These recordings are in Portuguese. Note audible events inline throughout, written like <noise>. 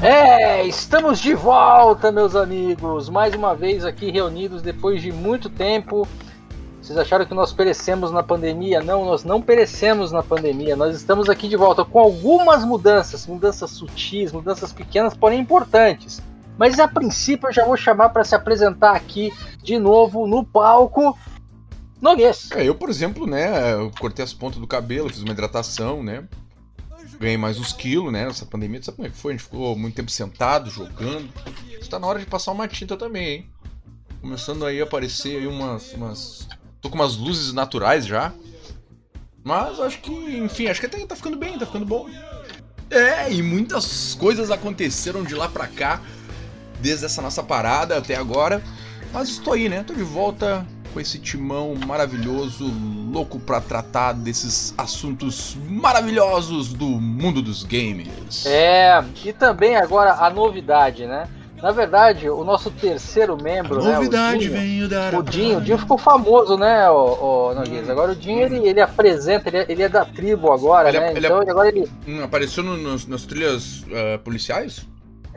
É, estamos de volta, meus amigos. Mais uma vez aqui reunidos depois de muito tempo. Vocês acharam que nós perecemos na pandemia? Não, nós não perecemos na pandemia. Nós estamos aqui de volta com algumas mudanças, mudanças sutis, mudanças pequenas, porém importantes. Mas a princípio eu já vou chamar para se apresentar aqui de novo no palco. Noguês. É, eu, por exemplo, né, cortei as pontas do cabelo, fiz uma hidratação, né? Ganhei mais uns quilos, né? Nessa pandemia, sabe como é que foi? A gente ficou muito tempo sentado, jogando. Está na hora de passar uma tinta também, hein? Começando aí a aparecer aí umas, umas. Tô com umas luzes naturais já. Mas acho que, enfim, acho que até tá ficando bem, tá ficando bom. É, e muitas coisas aconteceram de lá pra cá, desde essa nossa parada até agora. Mas estou aí, né? Tô de volta com esse timão maravilhoso, louco para tratar desses assuntos maravilhosos do mundo dos games. É, e também agora a novidade, né? Na verdade, o nosso terceiro membro, a né, novidade o Dinho, dar o Dinho, o Dinho ficou famoso, né, o, o Noguês? Agora o Dinho ele, ele apresenta, ele é, ele é da tribo agora, Ele é- né? ele é- então agora ele Hum, apareceu no- nos- nas trilhas eh, policiais?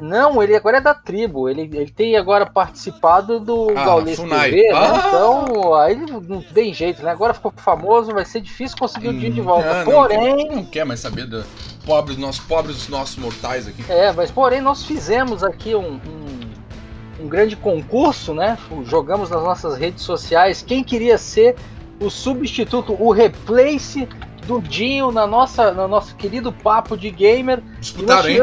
Não, ele agora é da tribo. Ele, ele tem agora participado do Ah, Gaules. TV, né? Ah! Então, aí não tem jeito, né? Agora ficou famoso, vai ser difícil conseguir o dia de volta. Ah, não, porém, Não quer mais saber dos pobres, nossos pobres nossos mortais aqui. é, mas porém nós fizemos aqui um, um, um grande concurso, né? Jogamos nas nossas redes sociais quem queria ser o substituto, o replace do Dinho na nossa, no nosso querido papo de gamer. E nós Disputaram, hein?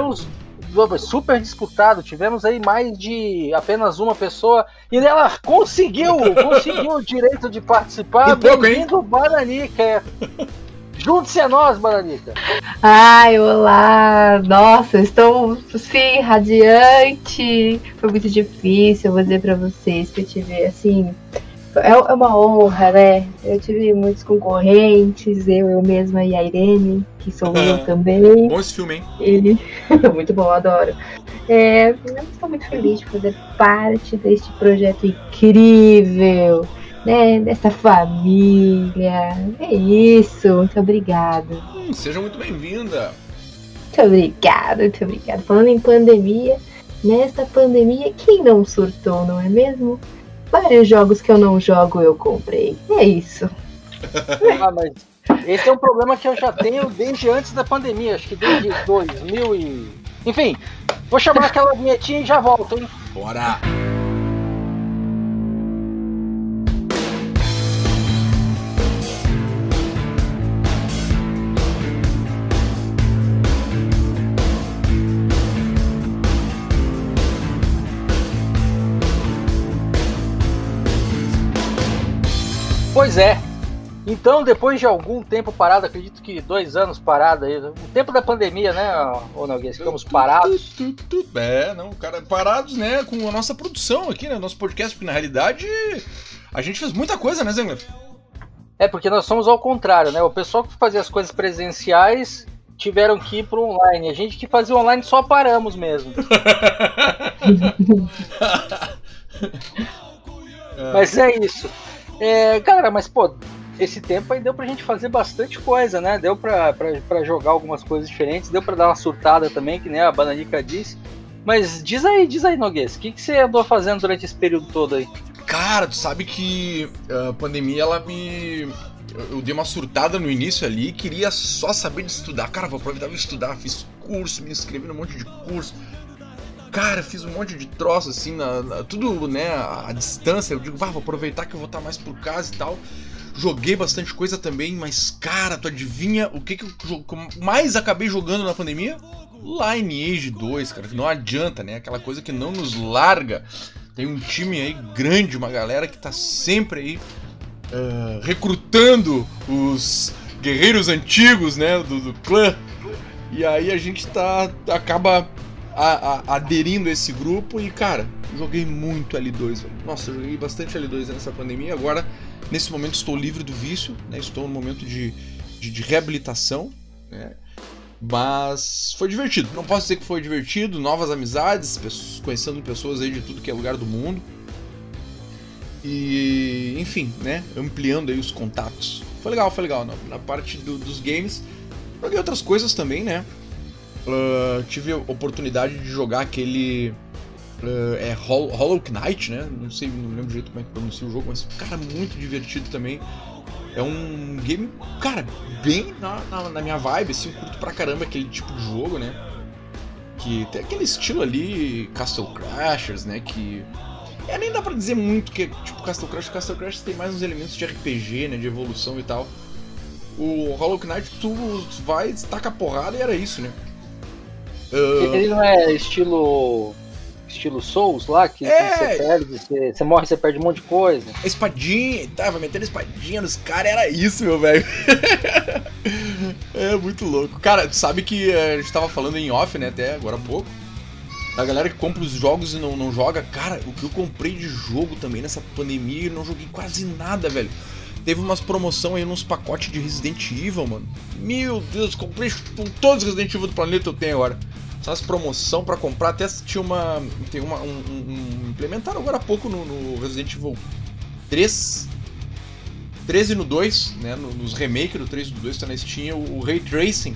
Super disputado, tivemos aí mais de apenas uma pessoa e ela conseguiu, <laughs> conseguiu o direito de participar. Bem-vindo, Bananica. Junte-se a nós, Bananica. Ai, olá! Nossa, estou sim, radiante. Foi muito difícil, eu vou dizer pra vocês que eu tive assim. É é uma honra, né? Eu tive muitos concorrentes, eu, eu mesma e a Irene, que sou eu <laughs> também. Bom esse filme, hein? Ele. <laughs> muito bom, adoro. É, eu estou muito feliz de fazer parte deste projeto incrível, né? Dessa família. É isso, muito obrigada. Hum, seja muito bem-vinda. Muito obrigada, muito obrigada. Falando em pandemia, nesta pandemia, quem não surtou, não é mesmo? Vários jogos que eu não jogo eu comprei. É isso. <laughs> Ah, mas esse é um problema que eu já tenho desde antes da pandemia, acho que desde 2000 e... Enfim, vou chamar aquela vinhetinha e já volto, hein? Bora! Pois é. Então, depois de algum tempo parado, acredito que dois anos parado aí, o tempo da pandemia, né, ô Noguês, ficamos parados. É, não, cara, parados, né, com a nossa produção aqui, né, nosso podcast, porque na realidade a gente fez muita coisa, né, Zengler? É, porque nós somos ao contrário, né? O pessoal que fazia as coisas presenciais tiveram que ir pro online. A gente que fazia online só paramos mesmo. <laughs> Mas é isso. É, galera, mas pô, esse tempo aí deu pra gente fazer bastante coisa, né? Deu pra, pra, pra jogar algumas coisas diferentes, deu pra dar uma surtada também, que nem a Bananica disse. Mas diz aí, diz aí, Noguês, o que, que você andou fazendo durante esse período todo aí? Cara, tu sabe que a pandemia, ela me. Eu, eu dei uma surtada no início ali, queria só saber de estudar. Cara, vou aproveitar e estudar. Fiz curso, me inscrevi num monte de curso. Cara, fiz um monte de troço assim, na, na- tudo, né, à distância. Eu digo, bah, vou aproveitar que eu vou estar mais por casa e tal. Joguei bastante coisa também, mas, cara, tu adivinha o que, que eu mais acabei jogando na pandemia? Lineage 2, cara, que não adianta, né? Aquela coisa que não nos larga. Tem um time aí grande, uma galera que tá sempre aí ah, recrutando os guerreiros antigos, né, do, do clã. E aí a gente tá acaba a- a- aderindo a esse grupo e, cara, joguei muito L2, velho. Nossa, joguei bastante L2 nessa pandemia. Agora, nesse momento, estou livre do vício, né? Estou no momento de, de, de reabilitação, né? Mas foi divertido. Não posso dizer que foi divertido. Novas amizades, pessoas- conhecendo pessoas aí de tudo que é lugar do mundo. E, enfim, né? Ampliando aí os contatos. Foi legal, foi legal. Na, na parte do- dos games, joguei outras coisas também, né? Uh, tive a oportunidade de jogar aquele. Uh, é Hollow, Knight, né? Não sei, não lembro jeito como é que pronuncia o jogo, mas, cara, muito divertido também. É um game, cara, bem na, na, na, minha vibe, assim, curto pra caramba aquele tipo de jogo, né? Que tem aquele estilo ali, Castle Crashers, né? Que. É, nem dá pra dizer muito que tipo Castle Crash. Castle Crash tem mais uns elementos de RPG, né? De evolução e tal. O Hollow Knight, tu vai, taca porrada e era isso, né? Uh... Ele não é estilo estilo Souls lá, que é. você perde, você, você, morre, você perde um monte de coisa. Espadinha, tava metendo espadinha nos caras, era isso, meu velho. <laughs> é muito louco. Cara, tu sabe que a gente tava falando em off, né, até agora há pouco. A galera que compra os jogos e não, não joga, cara, o que eu comprei de jogo também nessa pandemia, eu não joguei quase nada, velho. Teve umas promoção aí nos pacotes de Resident Evil, mano. Meu Deus, comprei todos os Resident Evil do planeta eu tenho agora as promoção para comprar. Até tinha uma. Tem uma. Um, um, implementaram agora há pouco no, no, Resident Evil 3. 13 no 2, né? Nos remake do 3 do 2 tá na Steam, o, o Ray Tracing.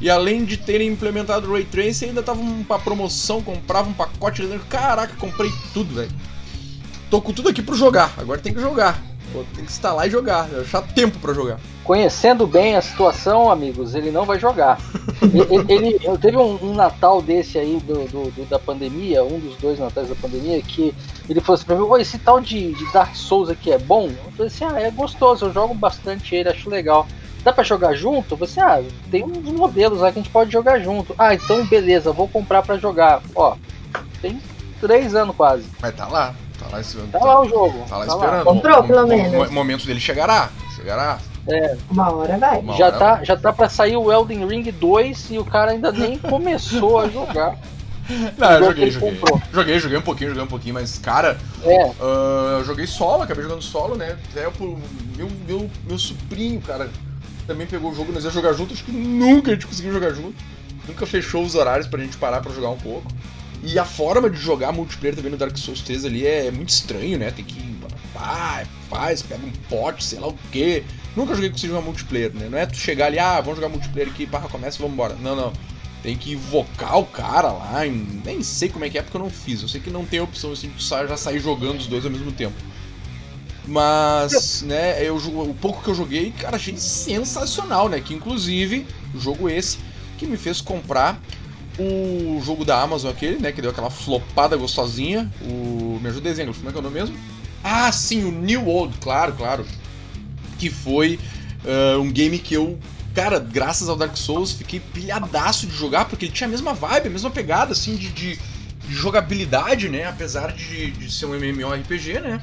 E além de terem implementado o Ray Tracing, ainda tava uma promoção, comprava um pacote Caraca, comprei tudo, velho. Tô com tudo aqui pro jogar, agora tem que jogar. Pô, tem que instalar e jogar, achar tempo para jogar conhecendo bem a situação, amigos, ele não vai jogar. <laughs> ele, ele, ele teve um, um, Natal desse aí do, do, do, da pandemia, um dos dois Natais da pandemia, que ele falou assim pra mim: esse tal de, de, Dark Souls aqui é bom? Eu falei assim: ah, é gostoso, eu jogo bastante ele, acho legal. Dá pra jogar junto? Falei assim: ah, tem uns modelos lá que a gente pode jogar junto. Ah, então beleza, vou comprar pra jogar. Ó, tem três anos quase. Mas tá lá. Tá lá, esse... tá lá o jogo. Tá lá tá esperando. Lá. Comprou, pelo menos. O momento dele chegará. Chegará. É. Uma hora vai. Uma já, hora tá, vai. já tá pra sair o Elden Ring 2 e o cara ainda nem <laughs> começou a jogar. Não, eu joguei, joguei. Joguei, joguei um pouquinho, joguei um pouquinho, mas, cara, é. uh, eu joguei solo, acabei jogando solo, né? Até meu, meu, meu sobrinho, cara, também pegou o jogo, nós ia jogar junto, acho que nunca a gente conseguiu jogar junto. Nunca fechou os horários pra gente parar pra jogar um pouco. E a forma de jogar multiplayer também no Dark Souls 3 ali é muito estranho, né? Tem que. Pá, faz, pega um pote, sei lá o quê. Nunca joguei com jogar multiplayer, né? Não é tu chegar ali, ah, vamos jogar multiplayer aqui, barra começa e vamos embora. Não, não. Tem que invocar o cara lá, nem sei como é que é porque eu não fiz. Eu sei que não tem opção assim de já sair jogando os dois ao mesmo tempo. Mas, né, eu, o pouco que eu joguei, cara, achei sensacional, né? Que inclusive, o jogo esse que me fez comprar o jogo da Amazon aquele, né? Que deu aquela flopada gostosinha. O. Me ajuda desenho, como é que é o nome mesmo? Ah, sim, o New World, claro, claro que foi uh, um game que eu, cara, graças ao Dark Souls, fiquei pilhadaço de jogar, porque ele tinha a mesma vibe, a mesma pegada, assim, de, de, de jogabilidade, né? Apesar de, de ser um MMORPG, né?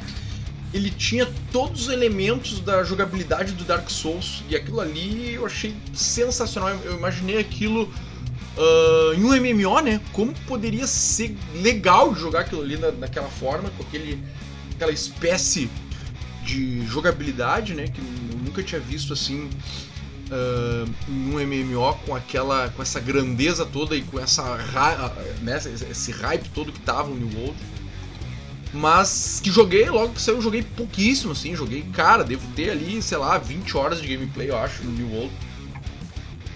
Ele tinha todos os elementos da jogabilidade do Dark Souls, e aquilo ali eu achei sensacional. Eu imaginei aquilo uh, em um MMO, né? Como poderia ser legal jogar aquilo ali na, naquela forma, com aquele, aquela espécie de jogabilidade, né? Que eu nunca tinha visto assim uh, em um MMO com aquela, com essa grandeza toda e com essa né, esse hype todo que tava no New World. Mas que joguei, logo que saiu, joguei pouquíssimo, assim, joguei, cara, devo ter ali, sei lá, 20 horas de gameplay, eu acho, no New World.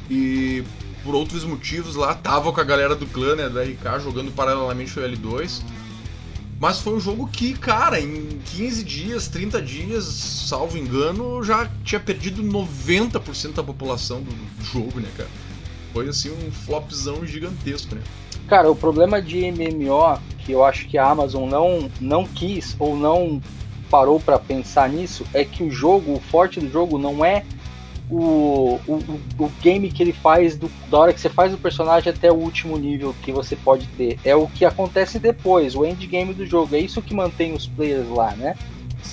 E por outros motivos lá, tava com a galera do clã, né, da RK, jogando paralelamente o L2. Mas foi um jogo que, cara, em 15 dias, 30 dias, salvo engano, já tinha perdido 90% da população do jogo, né, cara? Foi assim um flopzão gigantesco, né? Cara, o problema de MMO, que eu acho que a Amazon não, não quis ou não parou para pensar nisso, é que o jogo, o forte do jogo não é o, o, o game que ele faz do, da hora que você faz o personagem até o último nível que você pode ter. É o que acontece depois, o endgame do jogo. É isso que mantém os players lá, né?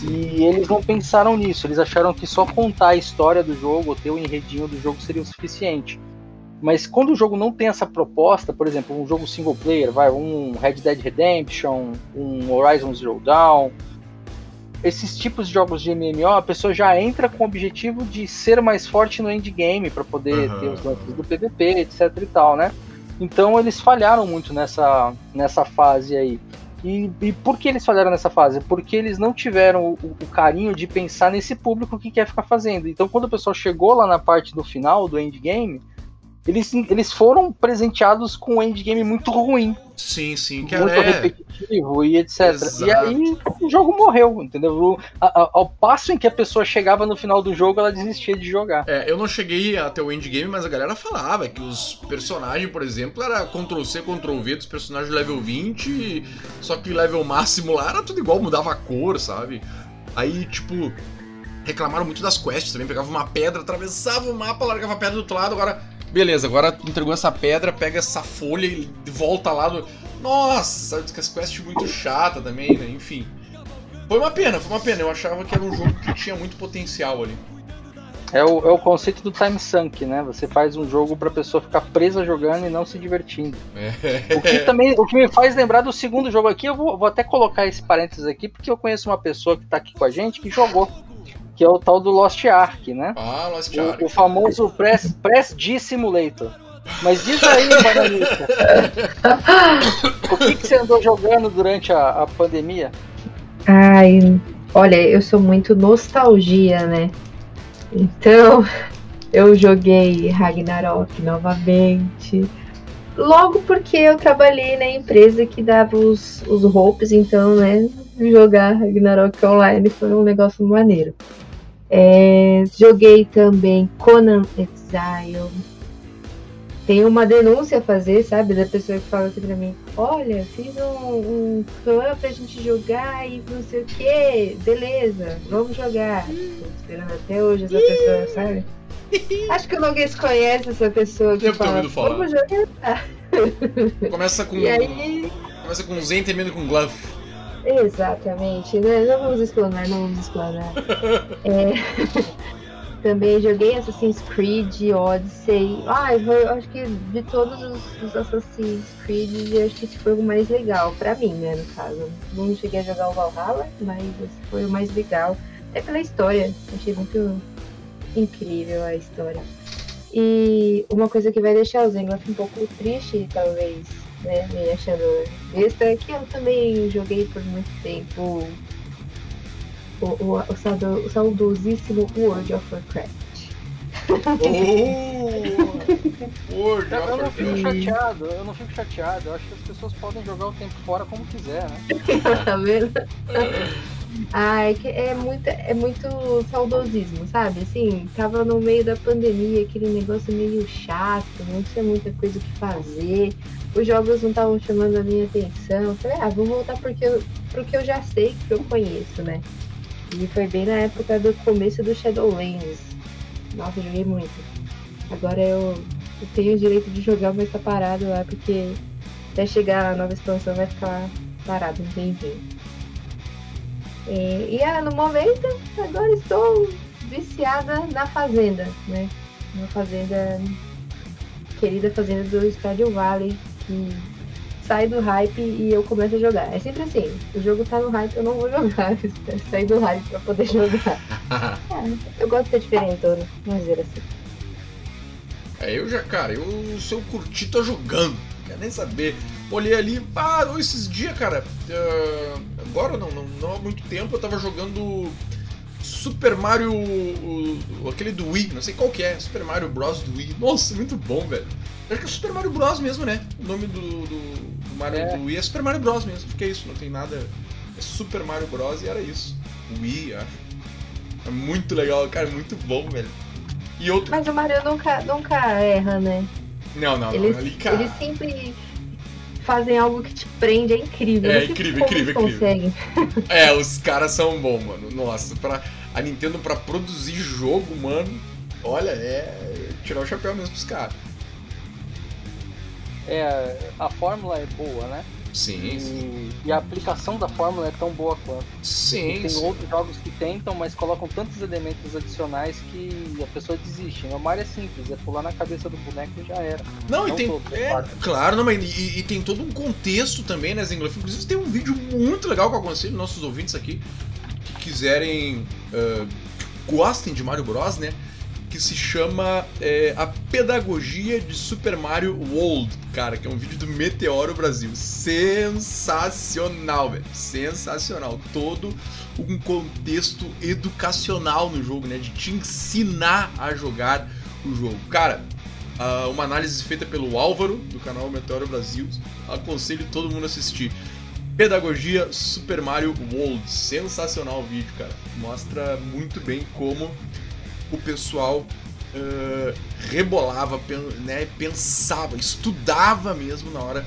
E eles não pensaram nisso, eles acharam que só contar a história do jogo, ter o enredinho do jogo seria o suficiente. Mas quando o jogo não tem essa proposta, por exemplo, um jogo single player, vai um Red Dead Redemption, um Horizon Zero Dawn, esses tipos de jogos de MMO, a pessoa já entra com o objetivo de ser mais forte no endgame para poder uhum. ter os lances do PVP, etc e tal, né? Então eles falharam muito nessa, nessa fase aí. E, e por que eles falharam nessa fase? Porque eles não tiveram o, o, carinho de pensar nesse público que quer ficar fazendo. Então quando o pessoal chegou lá na parte do final, do endgame, eles, eles foram presenteados com um endgame muito ruim. Sim, sim, que muito é. repetitivo e etc. Exato. E aí o jogo morreu, entendeu? Ao passo em que a pessoa chegava no final do jogo, ela desistia de jogar. É, eu não cheguei até o endgame, mas a galera falava que os personagens, por exemplo, era Ctrl-C, Ctrl-V dos personagens level 20, só que level máximo lá era tudo igual, mudava a cor, sabe? Aí, tipo, reclamaram muito das quests também, pegava uma pedra, atravessava o mapa, largava a pedra do outro lado, agora... Beleza, agora entregou essa pedra, pega essa folha e volta lá do... Nossa, que as quests muito chata também, né? Enfim. Foi uma pena, foi uma pena. Eu achava que era um jogo que tinha muito potencial ali. É o, é o conceito do time sunk, né? Você faz um jogo pra pessoa ficar presa jogando e não se divertindo. O que também o que me faz lembrar do segundo jogo aqui, eu vou, vou até colocar esse parênteses aqui, porque eu conheço uma pessoa que tá aqui com a gente que jogou. Que é o tal do Lost Ark, né? Ah, Lost Ark. O, o famoso Press, Press D Simulator. Mas diz aí, Bananista. <laughs> o que, que você andou jogando durante a, a pandemia? Ai, olha, eu sou muito nostalgia, né? Então, <laughs> eu joguei Ragnarok novamente. Logo porque eu trabalhei na empresa que dava os, os roupas, então, né? Jogar Ragnarok online foi um negócio maneiro. É, joguei também Conan Exile. Tem uma denúncia a fazer, sabe? Da pessoa que fala assim pra mim: Olha, fiz um, um clã pra gente jogar e não sei o que. Beleza, vamos jogar. Tô esperando até hoje essa pessoa, sabe? Acho que o Noguês conhece essa pessoa que Devo ter fala: ouvido falar. Vamos jogar. Começa com. E aí. Começa com Zen termina com Glove. Exatamente, né? Não vamos explanar, não vamos explanar. É, <laughs> Também joguei Assassin's Creed, Odyssey. Ah, eu acho que de todos os, os Assassin's Creed, eu acho que esse foi o mais legal, pra mim, né, no caso. Não cheguei a jogar o Valhalla, mas esse foi o mais legal. Até pela história, achei muito incrível a história. E uma coisa que vai deixar o Zengloff um pouco triste, talvez, né, me achando besta, que eu também joguei por muito tempo o, o, o, saudo- o saudosíssimo World of Warcraft. Oh! World Eu, of eu não fico Warcraft. chateado, eu não fico chateado. Eu acho que as pessoas podem jogar o tempo fora como quiser, né? <laughs> tá vendo? <laughs> Ai, é muito, é muito saudosismo, sabe? Assim, tava no meio da pandemia, aquele negócio meio chato, não tinha muita coisa que fazer. Os jogos não estavam chamando a minha atenção. Eu falei, ah, vou voltar porque eu, pro que eu já sei, que eu conheço, né? E foi bem na época do começo do Shadowlands. Nossa, joguei muito. Agora eu, eu tenho o direito de jogar, mas tá parado lá, porque até chegar a nova expansão vai ficar parado um tempinho. E, e ah, no momento, agora estou viciada na fazenda, né? Na fazenda, querida fazenda do Stardew Valley, que sai do hype e eu começo a jogar. É sempre assim, o jogo tá no hype, eu não vou <laughs> jogar, sair do hype pra poder jogar. <laughs> É, eu gosto de ser diferentona, vamos dizer assim. É, eu já, cara, eu se eu curti, tô jogando. Não quero nem saber. Olhei ali, parou esses dias, cara. ah, agora não, não, não há muito tempo eu tava jogando Super Mario. o- o- aquele do Wii, não sei qual que é. Super Mario Bros. do Wii. Nossa, muito bom, velho. Acho que é Super Mario Bros. mesmo, né? O nome do, do, do Mario É. do Wii é Super Mario Bros. mesmo. Porque é isso, não tem nada. É Super Mario Bros. e era isso. Wii, acho. É muito legal, cara, muito bom, velho. E outro. Mas o Mario nunca, nunca erra, né? Não, não, não. Eles, ali, cara. eles sempre fazem algo que te prende, é incrível. É não incrível, incrível, conseguem. É, os caras são bons, mano. Nossa, pra, a Nintendo pra produzir jogo, mano, olha, é tirar o chapéu mesmo pros caras. É, a fórmula é boa, né? Sim. E, e a aplicação da fórmula é tão boa quanto. Sim, Tem sim. outros jogos que tentam, mas colocam tantos elementos adicionais que a pessoa desiste. né? O Mario é simples, é pular na cabeça do boneco e já era. Não, e Não tem. todos, é é, claro. não, mas e, e tem todo um contexto também, né, Zengloff? Inclusive tem um vídeo muito legal que eu aconselho nossos ouvintes aqui que quiserem. ah, que gostem de Mario Bros, né? Que se chama é, A Pedagogia de Super Mario World, cara, que é um vídeo do Meteoro Brasil. Sensacional, velho. Sensacional. Todo um contexto educacional no jogo, né? De te ensinar a jogar o jogo. Cara, uma análise feita pelo Álvaro, do canal Meteoro Brasil. Aconselho todo mundo a assistir. Pedagogia Super Mario World. Sensacional o vídeo, cara. Mostra muito bem como o pessoal uh, rebolava, né, pensava, estudava mesmo na hora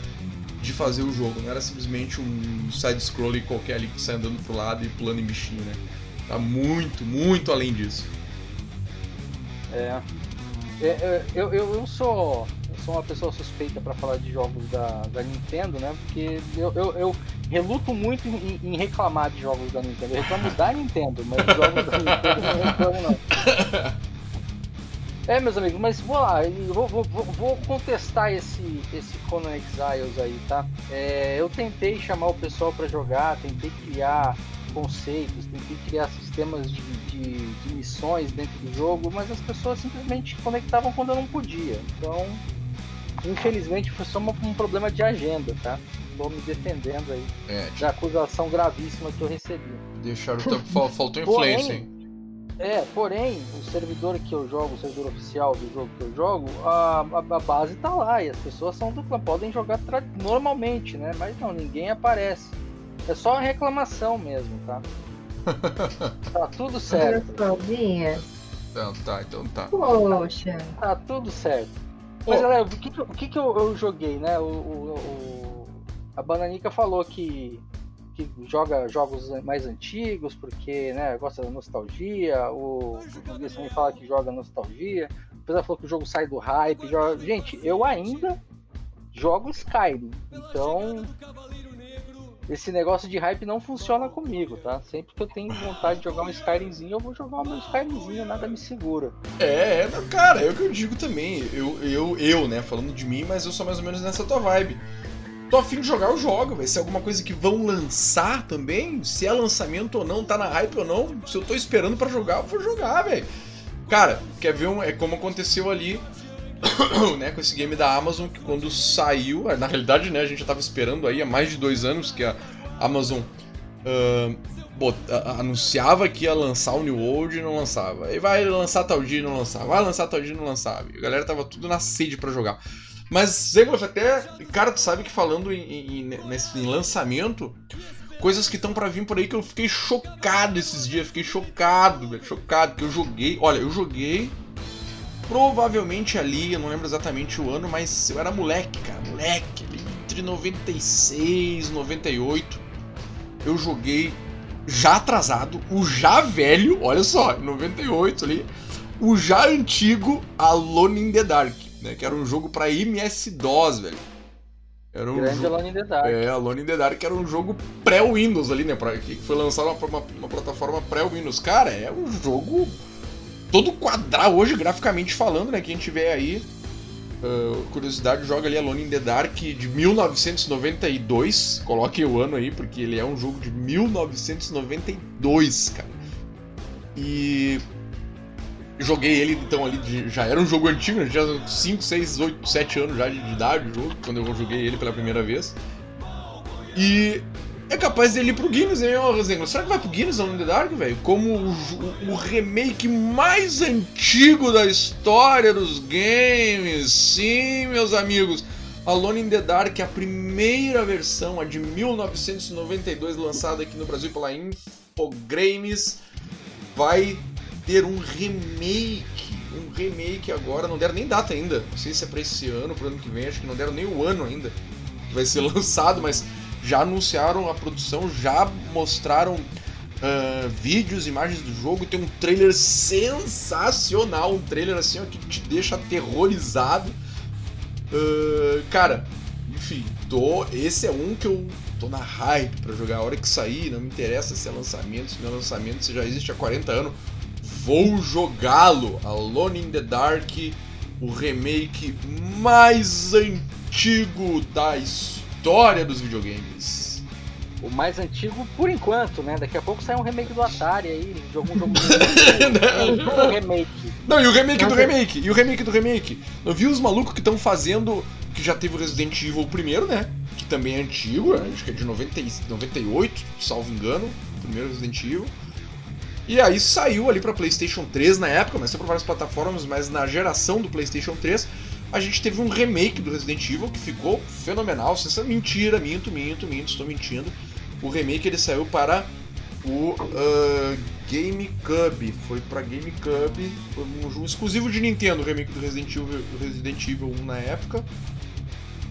de fazer o jogo. Não era simplesmente um side-scrolling qualquer ali que sai andando pro lado e pulando em bichinho, né? Tá muito, muito além disso. É. é, é eu, eu, eu sou sou uma pessoa suspeita para falar de jogos da, da Nintendo, né? Porque eu, eu, eu reluto muito em, em, reclamar de jogos da Nintendo. Eu reclamo da Nintendo, mas jogos da Nintendo não reclamo não. É, meus amigos, mas vou lá, vou, vou, vou contestar esse, esse Conan Exiles aí, tá? É, eu tentei chamar o pessoal para jogar, tentei criar conceitos, tentei criar sistemas de, de, de, missões dentro do jogo, mas as pessoas simplesmente conectavam quando eu não podia. Então, Infelizmente foi só um problema de agenda, tá? Estou me defendendo aí é, da acusação gravíssima que eu recebi. Deixaram. Faltou influência, hein? É, porém, o servidor que eu jogo, o servidor oficial do jogo que eu jogo, a, a, a base tá lá e as pessoas são do clã, podem jogar normalmente, né? Mas não, ninguém aparece. É só uma reclamação mesmo, tá? <laughs> tá tudo certo. Então tá, então tá. Poxa. Tá tudo certo. Mas, galera, o que, o que, que eu, eu, joguei, né? O, o, o, a Bananica falou que, que joga jogos mais antigos porque né, gosta da nostalgia. O Luiz também fala que joga nostalgia. Depois ela falou que o jogo sai do hype. Joga... Gente, eu ainda jogo Skyrim. Então, esse negócio de hype não funciona comigo, tá? Sempre que eu tenho vontade de jogar um Skyrimzinho, eu vou jogar o meu Skyrimzinho, nada me segura. É, é, cara, é o que eu digo também. Eu, eu, eu, né, falando de mim, mas eu sou mais ou menos nessa tua vibe. Tô afim de jogar, eu jogo. Vai ser alguma coisa que vão lançar também. Se é lançamento ou não, tá na hype ou não. Se eu tô esperando para jogar, eu vou jogar, velho. Cara, quer ver um. É como aconteceu ali <coughs> né, com esse game da Amazon, que quando saiu, na realidade, né, a gente já tava esperando aí há mais de dois anos que a Amazon uh, bot, anunciava que ia lançar o New World e não lançava. E vai lançar tal dia e não lançava. Vai lançar tal dia e não lançava. E a galera tava tudo na sede para jogar. Mas, Zegloff, até, cara, tu sabe que falando em, em, nesse, em lançamento, coisas que estão para vir por aí que eu fiquei chocado esses dias, fiquei chocado, velho, chocado, que eu joguei, olha, eu joguei Provavelmente ali, eu não lembro exatamente o ano, mas eu era moleque, cara, moleque, ali entre 96 e 98. Eu joguei já atrasado, o já velho, olha só, 98 ali, o já antigo Alone in the Dark, né, que era um jogo para MS-DOS, velho. Era um Grande jogo... Alone in the Dark. É, Alone in the Dark era um jogo pré-Windows ali, né? Pra... Que foi lançado uma, uma, uma plataforma pré-Windows. Cara, é um jogo todo quadrado hoje, graficamente falando, né? Quem tiver aí uh, curiosidade, joga ali Alone in the Dark de 1992. Coloque o ano aí, porque ele é um jogo de 1992, cara. E joguei ele então ali, de, já era um jogo antigo, né? Já 5, 6, 8, 7 anos já de idade o jogo, quando eu joguei ele pela primeira vez. E é capaz dele ir pro Guinness, hein, ô Rosengo? Será que vai pro Guinness Alone in the Dark, velho? Como o, o, o, remake mais antigo da história dos games. Sim, meus amigos. Alone in the Dark, a primeira versão, a de 1992, lançada aqui no Brasil pela Infogrames, vai ter um remake. Um remake agora, não deram nem data ainda. Não sei se é pra esse ano, pro ano que vem, acho que não deram nem o ano ainda que vai ser <laughs> lançado, mas já anunciaram a produção, já mostraram uh, vídeos, imagens do jogo. Tem um trailer sensacional, um trailer assim ó, que te deixa aterrorizado. Uh, cara, enfim, tô, esse é um que eu tô na hype para jogar. A hora que sair, não me interessa se é lançamento, se não é lançamento, se já existe há 40 anos. Vou jogá-lo. Alone in the Dark, o remake mais antigo da história história dos videogames. O mais antigo por enquanto, né? Daqui a pouco sai um remake do Atari aí, de algum jogo. <laughs> um remake. Não, e o remake do remake, e o remake do remake. Eu vi os malucos que estão fazendo. Que já teve o Resident Evil primeiro, né? Que também é antigo, acho que é de 90, 98, salvo engano. O primeiro Resident Evil. E aí saiu ali para PlayStation 3 na época, mas saiu para várias plataformas, mas na geração do PlayStation 3 a gente teve um remake do Resident Evil que ficou fenomenal. Você mentira, minto, minto, minto, estou mentindo. O remake ele saiu para o uh, GameCube. Foi para GameCube, foi um jogo exclusivo de Nintendo, o remake do Resident Evil, Resident Evil 1 na época.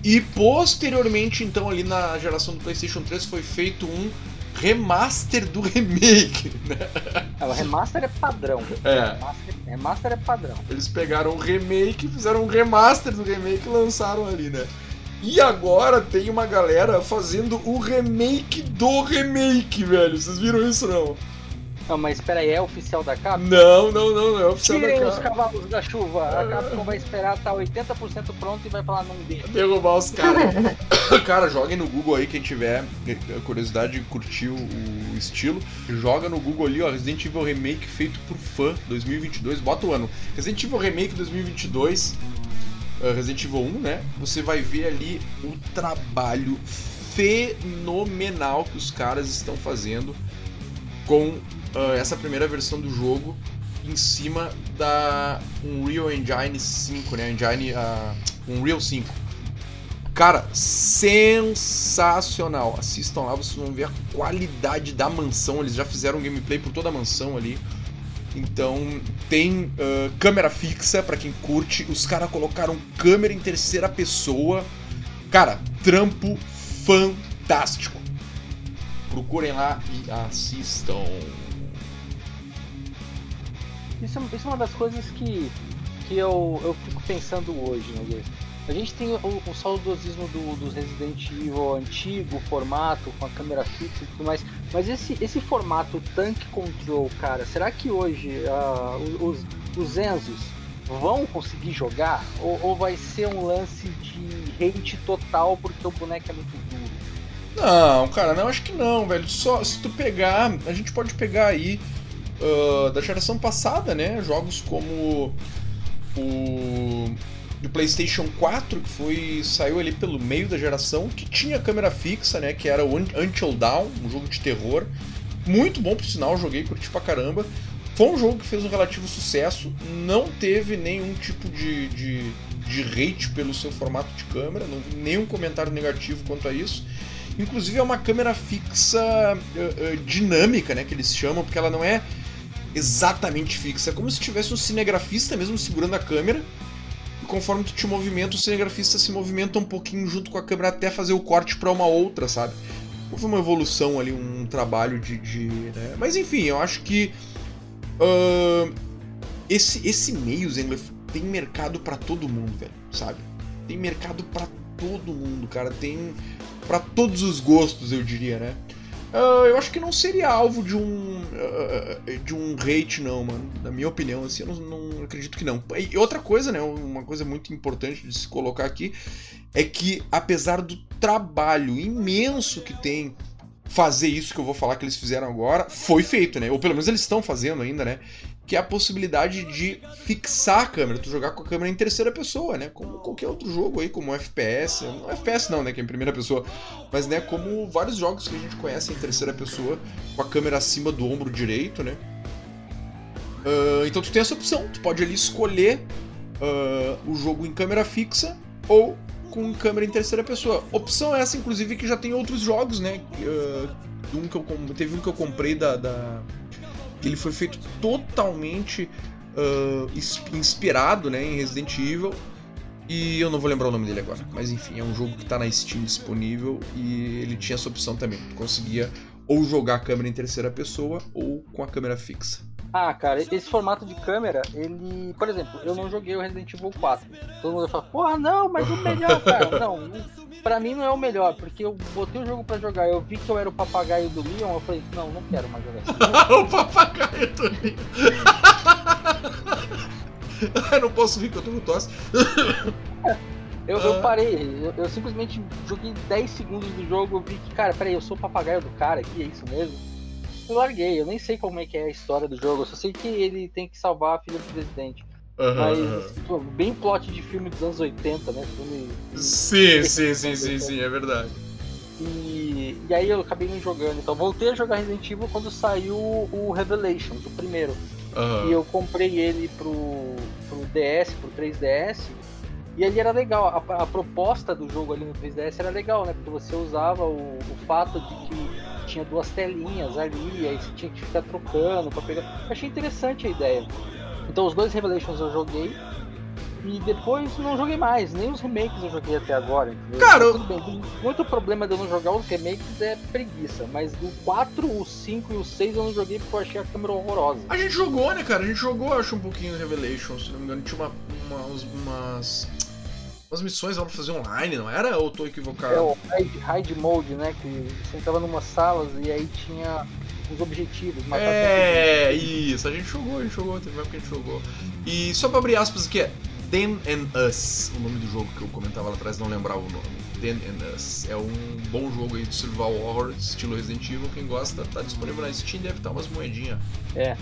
E posteriormente, então, ali na geração do PlayStation 3, foi feito um remaster do remake. Né? É, o remaster é padrão. É. Remaster, remaster é padrão. Eles pegaram o remake, fizeram um remaster do remake e lançaram ali, né? E agora tem uma galera fazendo o remake do remake, velho. Vocês viram isso não? Não, mas espera aí, é oficial da Capcom? Não, não, não, não é oficial Tirem da os Capcom. cavalos da chuva. A Capcom vai esperar estar 80% pronto e vai falar não deixa. Derrubar os caras. <coughs> Cara, joguem no Google aí, quem tiver curiosidade de curtir o estilo. Joga no Google ali, ó, Resident Evil Remake feito por fã 2022. Bota o ano. Resident Evil Remake 2022. uh, Resident Evil 1, né? Você vai ver ali o trabalho fenomenal que os caras estão fazendo com uh, essa primeira versão do jogo em cima da Unreal Engine 5, né? Engine uh, Unreal 5. Cara, sensacional. Assistam lá, vocês vão ver a qualidade da mansão. Eles já fizeram gameplay por toda a mansão ali. Então tem uh, câmera fixa para quem curte. Os caras colocaram câmera em terceira pessoa. Cara, trampo fantástico. Procurem lá e assistam. Isso, é- isso é uma das coisas que, que eu, eu fico pensando hoje, né, Gui? A gente tem o, o saudosismo do, do Resident Evil antigo, formato, com a câmera fixa e tudo mais, mas esse, esse formato tank control, cara, será que hoje ah, os, os Enzos vão conseguir jogar? Ou, ou vai ser um lance de hate total porque o boneco é muito duro? Não, cara, não, acho que não, velho. Só se tu pegar, a gente pode pegar aí uh, da geração passada, né? Jogos como o do PlayStation 4, que foi saiu ali pelo meio da geração, que tinha câmera fixa, né? Que era o Un- Until Dawn, um jogo de terror. Muito bom, por sinal, joguei, curti pra caramba. Foi um jogo que fez um relativo sucesso, não teve nenhum tipo de, de, de hate pelo seu formato de câmera, não nenhum comentário negativo quanto a isso. Inclusive é uma câmera fixa eh, eh, dinâmica, né, que eles chamam, porque ela não é exatamente fixa, é como se tivesse um cinegrafista mesmo segurando a câmera. E conforme tu te movimenta, o cinegrafista se movimenta um pouquinho junto com a câmera até fazer o corte para uma outra, sabe? Houve uma evolução ali, um trabalho de. de né? Mas enfim, eu acho que. ah, esse, esse meio, Zengler, tem mercado para todo mundo, velho, sabe? Tem mercado para todo mundo, cara. Tem para todos os gostos, eu diria, né? Ah, eu acho que não seria alvo de um ah, de um hate, não, mano. Na minha opinião, assim, eu não, não acredito que não. E outra coisa, né? Uma coisa muito importante de se colocar aqui é que, apesar do trabalho imenso que tem fazer isso que eu vou falar que eles fizeram agora, foi feito, né? Ou pelo menos eles estão fazendo ainda, né? Que é a possibilidade de fixar a câmera, tu jogar com a câmera em terceira pessoa, né? Como qualquer outro jogo aí, como FPS. Não FPS não, né? Que é em primeira pessoa. Mas, né, como vários jogos que a gente conhece em terceira pessoa, com a câmera acima do ombro direito, né? Ah, então tu tem essa opção, tu pode ali escolher ah, o jogo em câmera fixa ou com câmera em terceira pessoa. Opção essa, inclusive, que já tem outros jogos, né? Ah, um que eu, teve um que eu comprei da, da- ele foi feito totalmente ins- inspirado né, em Resident Evil. E eu não vou lembrar o nome dele agora. Mas enfim, é um jogo que tá na Steam disponível e ele tinha essa opção também. Tu conseguia ou jogar a câmera em terceira pessoa ou com a câmera fixa. Ah, cara, esse formato de câmera, ele. Por exemplo, eu não joguei o Resident Evil 4. Todo mundo fala, porra, não, mas o melhor, cara. <laughs> Não, pra mim não é o melhor, porque eu botei o jogo pra jogar, eu vi que eu era o papagaio do Leon, eu falei, não, não quero mais jogar isso. <laughs> o papagaio Toninho. <laughs> eu não posso rir que eu tô com tosse. Eu, Ah. eu parei, eu, eu simplesmente joguei 10 segundos do jogo, eu vi que, cara, peraí, eu sou o papagaio do cara aqui, é isso mesmo? Eu larguei, eu nem sei como é que é a história do jogo, eu só sei que ele tem que salvar a filha do presidente. Mas, pô, bem plot de filme dos anos 80, né? Filme. <laughs> Sim, sim, sim, sim, sim, é verdade. E, e aí eu acabei não jogando. Então voltei a jogar Resident Evil quando saiu o Revelations, o primeiro. Aham. E eu comprei ele pro, pro DS, pro 3DS. E ali era legal, a, a, proposta do jogo ali no 3DS era legal, né? Porque você usava o, o fato de que tinha duas telinhas ali, aí você tinha que ficar trocando para pegar. achei interessante a ideia. Então os dois Revelations eu joguei. E depois não joguei mais, nem os remakes eu joguei até agora. Entendeu? Cara, tudo bem. Muito problema de eu não jogar os remakes é preguiça, mas do 4, o 5 e o 6 eu não joguei porque eu achei a câmera horrorosa. A gente jogou, né, cara? A gente jogou, acho, um pouquinho Revelations, se não me engano. Tinha uma, uma umas umas missões lá pra fazer online, não era? Ou tô equivocado? É o hide, hide mode, né? Que você entrava numa salas e aí tinha os objetivos. É, isso. A gente jogou, a gente jogou, teve uma que a gente jogou. E só pra abrir aspas aqui, é Them and Us, o nome do jogo que eu comentava lá atrás, não lembrava o nome. Them and Us. É um bom jogo aí de survival horror, estilo Resident Evil. Quem gosta, tá disponível na Steam, deve estar umas moedinhas. É.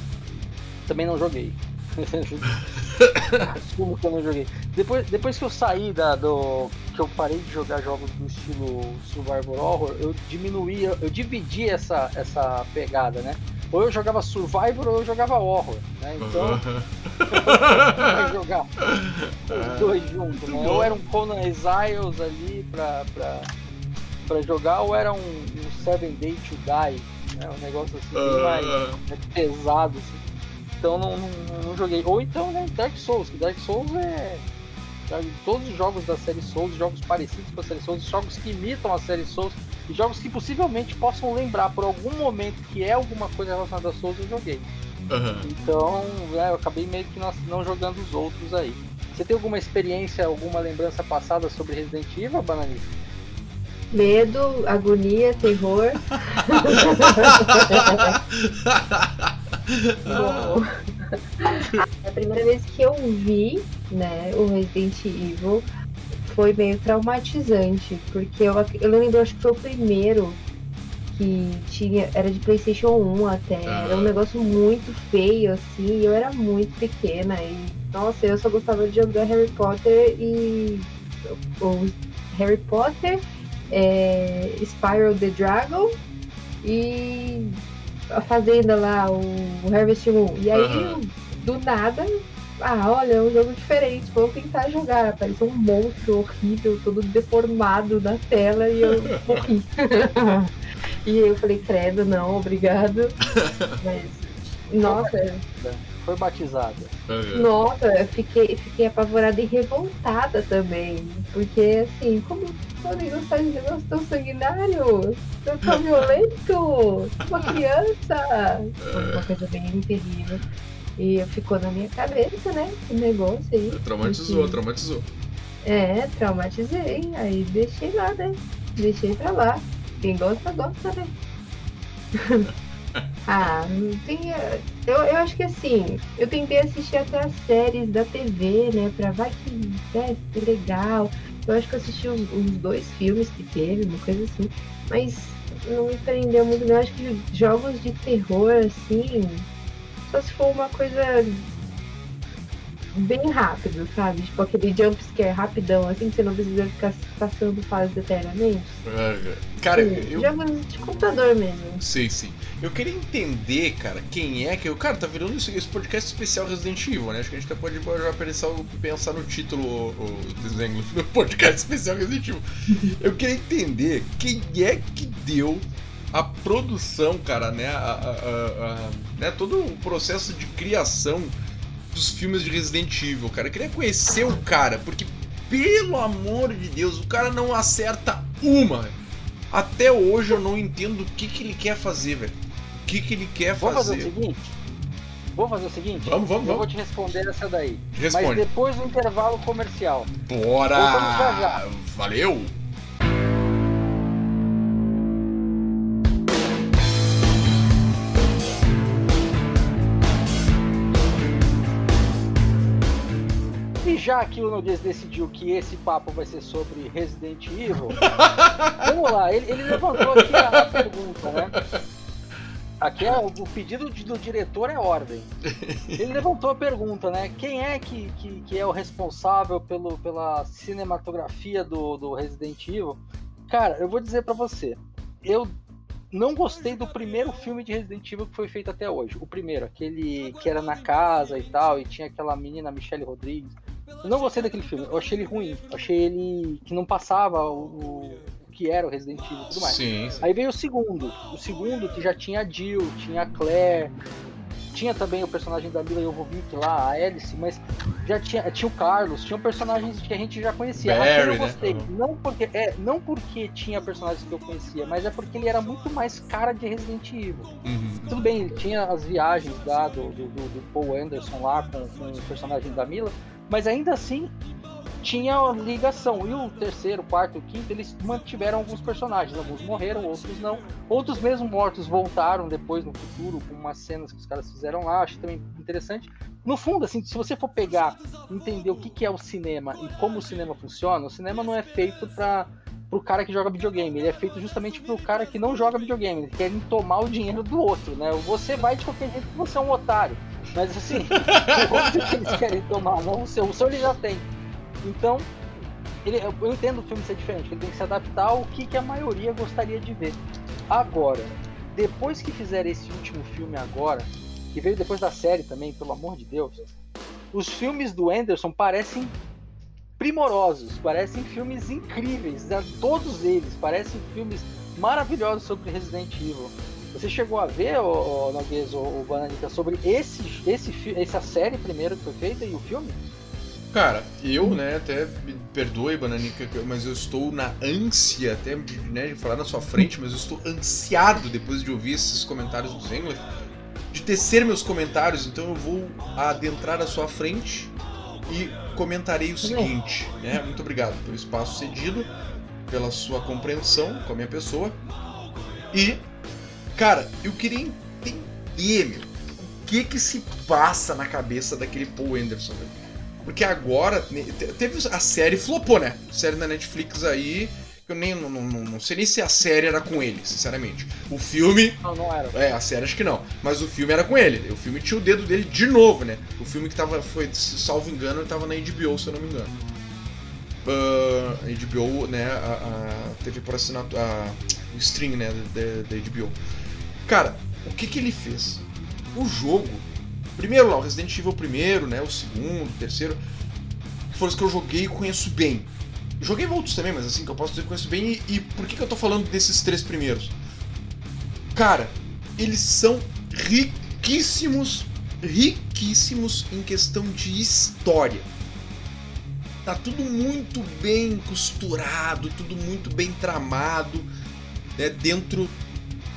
Também não joguei. <laughs> Assumo que eu não joguei. Depois, depois que eu saí da, do. que eu parei de jogar jogos do estilo Survival Horror, eu diminuí, eu dividi essa, essa pegada, né? Ou eu jogava Survivor ou eu jogava Horror, né? Então. <laughs> jogar os dois juntos, né? Ou era um Conan Exiles ali pra, pra, pra jogar, ou era um, um Seven Day to Die, né? Um negócio assim, bem mais né, pesado, assim então não, não, não, joguei. Ou então, né, Dark Souls, que Dark Souls é. Todos os jogos da série Souls, jogos parecidos com a série Souls, jogos que imitam a série Souls, e jogos que possivelmente possam lembrar por algum momento que é alguma coisa relacionada a Souls, eu joguei. Uhum. Então, né, eu acabei meio que não, não jogando os outros aí. Você tem alguma experiência, alguma lembrança passada sobre Resident Evil, Bananista? Medo, agonia, terror. <laughs> Bom, a primeira vez que eu vi, né, o Resident Evil foi meio traumatizante, porque eu, eu lembro, acho que foi o primeiro que tinha, era de Playstation 1 até, era um negócio muito feio, assim, e eu era muito pequena, e nossa, eu só gostava de jogar Harry Potter e o Harry Potter, é, Spiral the Dragon e a fazenda lá, o Harvest Moon. E aí, uhum. do nada, ah, olha, é um jogo diferente, vou tentar jogar. Apareceu um monstro horrível, todo deformado na tela e eu <laughs> morri. <laughs> e eu falei, credo, não, obrigado. <laughs> Mas, nossa. Foi batizada. Uhum. Nossa, eu fiquei, fiquei apavorada e revoltada também. Porque, assim, como podem gostar de negócio tão sanguinário? Tão violento? Uma criança? Foi uma coisa bem terrível. E ficou na minha cabeça, né? Esse negócio aí. Traumatizou, porque... traumatizou. É, traumatizei. Aí deixei lá, né? Deixei pra lá. Quem gosta, gosta, né? <laughs> Ah, tem. Eu, eu acho que assim, eu tentei assistir até as séries da TV, né? Pra vai que é, legal. Eu acho que eu assisti uns, uns, dois filmes que teve, uma coisa assim. Mas não me prendeu muito, não. Eu acho que jogos de terror, assim. Só se for uma coisa bem rápido, sabe? Tipo aquele jumpscare rapidão, assim, que você não precisa ficar passando fases eternamente. cara, sim, eu. Jogos de computador mesmo. Sim, sim. Eu queria entender, cara, quem é que. eu Cara, tá virando esse podcast especial Resident Evil, né? Acho que a gente até pode já pensar, pensar no título o, desenho do <laughs> podcast especial Resident Evil. Eu queria entender quem é que deu a produção, cara, né? A, a, a, né? Todo o processo de criação dos filmes de Resident Evil, cara. Eu queria conhecer o cara, porque, pelo amor de Deus, o cara não acerta uma. Até hoje eu não entendo o que, que ele quer fazer, velho o que, que ele quer vamos fazer. fazer o seguinte? Vamos fazer o seguinte? Vamos, vamos, Eu vamos. vou te responder essa daí. Responde. Mas depois do intervalo comercial. Bora! Valeu! Já que o Noguês decidiu que esse papo vai ser sobre Resident Evil, <laughs> vamos lá, ele, ele levantou aqui a, a pergunta, né? Aqui é o, pedido de, do diretor é ordem. Ele levantou a pergunta, né? Quem é que, que, que é o responsável pelo, pela cinematografia do, do Resident Evil? Cara, eu vou dizer para você, eu não gostei do primeiro filme de Resident Evil que foi feito até hoje. O primeiro, aquele que era na casa e tal, e tinha aquela menina Michelle Rodrigues. Eu não gostei daquele filme, eu achei ele ruim. Eu achei ele que não passava o, o que era o Resident Evil e tudo mais. Sim, sim. Aí veio o segundo. O segundo que já tinha a Jill, tinha a Claire, tinha também o personagem da Mila Jovovich lá, a Alice, mas já tinha, tinha o Carlos, tinha personagens que a gente já conhecia. Barry, eu né? gostei. Uhum. Não, porque, é, não porque tinha personagens que eu conhecia, mas é porque ele era muito mais cara de Resident Evil. Uhum. Tudo bem, ele tinha as viagens lá do, do, do- do Paul Anderson lá com, com o personagem da Mila, mas ainda assim tinha ligação. E o terceiro, quarto o quinto, eles mantiveram alguns personagens. Alguns morreram, outros não. Outros mesmo mortos voltaram depois no futuro, com umas cenas que os caras fizeram lá. Acho também interessante. No fundo, assim, se você for pegar, entender o que, que é o cinema e como o cinema funciona, o cinema não é feito para pro cara que joga videogame, ele é feito justamente pro cara que não joga videogame, eles querem tomar o dinheiro do outro, né? Você vai de qualquer jeito que você é um otário. Mas assim, <laughs> o que eles querem tomar, não o seu, o seu ele já tem. Então, ele, eu entendo o filme ser diferente, ele tem que se adaptar ao que, que a maioria gostaria de ver. Agora, depois que fizeram esse último filme agora, que veio depois da série também, pelo amor de Deus, os filmes do Anderson parecem primorosos, parecem filmes incríveis, né? todos eles parecem filmes maravilhosos sobre Resident Evil. Você chegou a ver, o, Noguês, o Bananica, sobre esse, esse, essa série primeiro que foi feita e o filme? Cara, eu, né, até me perdoe, Bananica, mas eu estou na ânsia, até né, de falar na sua frente, mas eu estou ansiado depois de ouvir esses comentários do Zengler, de tecer meus comentários, então eu vou adentrar à sua frente e comentarei o seguinte, né? Muito obrigado pelo espaço cedido, pela sua compreensão com a minha pessoa. E, cara, eu queria entender, meu, o que que se passa na cabeça daquele Paul Anderson, velho. Porque agora, teve a série flopou, né? Série na Netflix aí, eu nem não, não, não- sei nem se a série era com ele, sinceramente. O filme Não, não era. é, a série acho que não. Mas o filme era com ele. O filme tinha o dedo dele de novo, né? O filme que tava, foi, se salvo engano, tava na HBO, se eu não me engano. A HBO, né, a, a teve por assinatura, a, o stream, né, da, da HBO. Cara, o que que ele fez? O jogo, primeiro lá, o Resident Evil primeiro, né, o segundo, o terceiro, foram os que eu joguei e conheço bem. Joguei outros também, mas assim, que eu posso dizer que conheço bem. E, e por que que eu tô falando desses três primeiros? Cara, eles são riquíssimos, riquíssimos em questão de história. Tá tudo muito bem costurado, tudo muito bem tramado, né? Dentro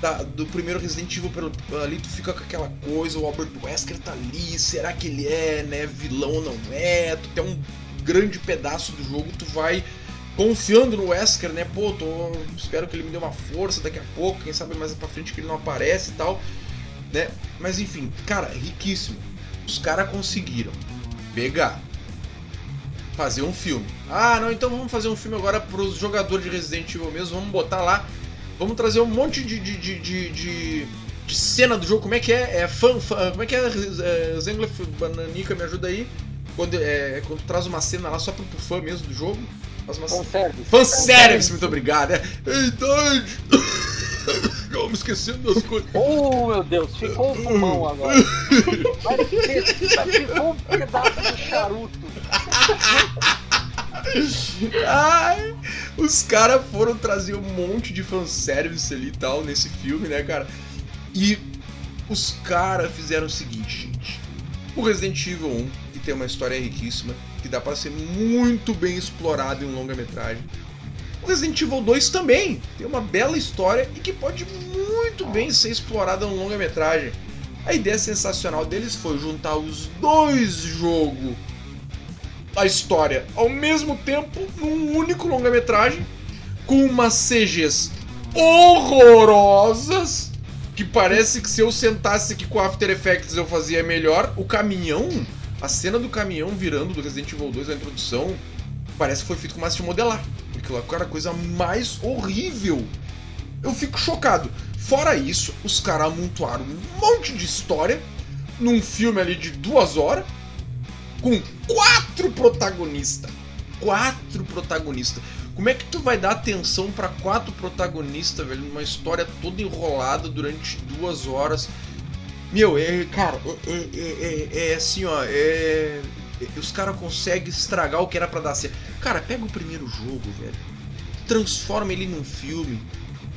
da- do primeiro Resident Evil pelo- ali tu fica com aquela coisa, o Albert Wesker tá ali, será que ele é, né, vilão ou não é? Tu tem um grande pedaço do jogo, tu vai confiando no Wesker, né? Pô, tô, espero que ele me dê uma força daqui a pouco, quem sabe mais pra frente que ele não aparece e tal, né? Mas enfim, cara, riquíssimo. Os caras conseguiram pegar, fazer um filme. Ah, não, então vamos fazer um filme agora pros jogadores de Resident Evil mesmo, vamos botar lá, vamos trazer um monte de, de, de, de, de- de cena do jogo, como é que é? É fã como é que é? é Zengler, Bananica, me ajuda aí. Quando, é, quando traz uma cena lá só pro, pro fã mesmo do jogo, faz uma Fanservice. Fanservice, muito obrigado. É, idade. <coughs> Eu me esquecendo das coisas. Oh, meu Deus, ficou um pulmão agora. Mas ficou um pedaço de charuto. <laughs> Ai, os caras foram trazer um monte de fanservice ali e tal nesse filme, né, cara? E os caras fizeram o seguinte, gente. O Resident Evil 1, que tem uma história riquíssima, que dá pra ser muito bem explorado em um longa-metragem. O Resident Evil 2 também tem uma bela história e que pode muito bem ser explorada em um longa-metragem. A ideia sensacional deles foi juntar os dois jogos a história ao mesmo tempo num único longa-metragem com umas CGs horrorosas que parece que se eu sentasse aqui com After Effects eu fazia melhor. O caminhão, a cena do caminhão virando do Resident Evil 2 na introdução, parece que foi feito com massa de modelar. Aquilo era a coisa mais horrível. Eu fico chocado. Fora isso, os caras amontoaram um monte de história num filme ali de duas horas com quatro protagonistas. Quatro protagonistas. Como é que tu vai dar atenção pra quatro protagonistas, velho, numa história toda enrolada durante duas horas? Meu, é, cara, é, é, é- é assim, ó, é. os caras conseguem estragar o que era pra dar certo. Cara, pega o primeiro jogo, velho. Transforma ele num filme.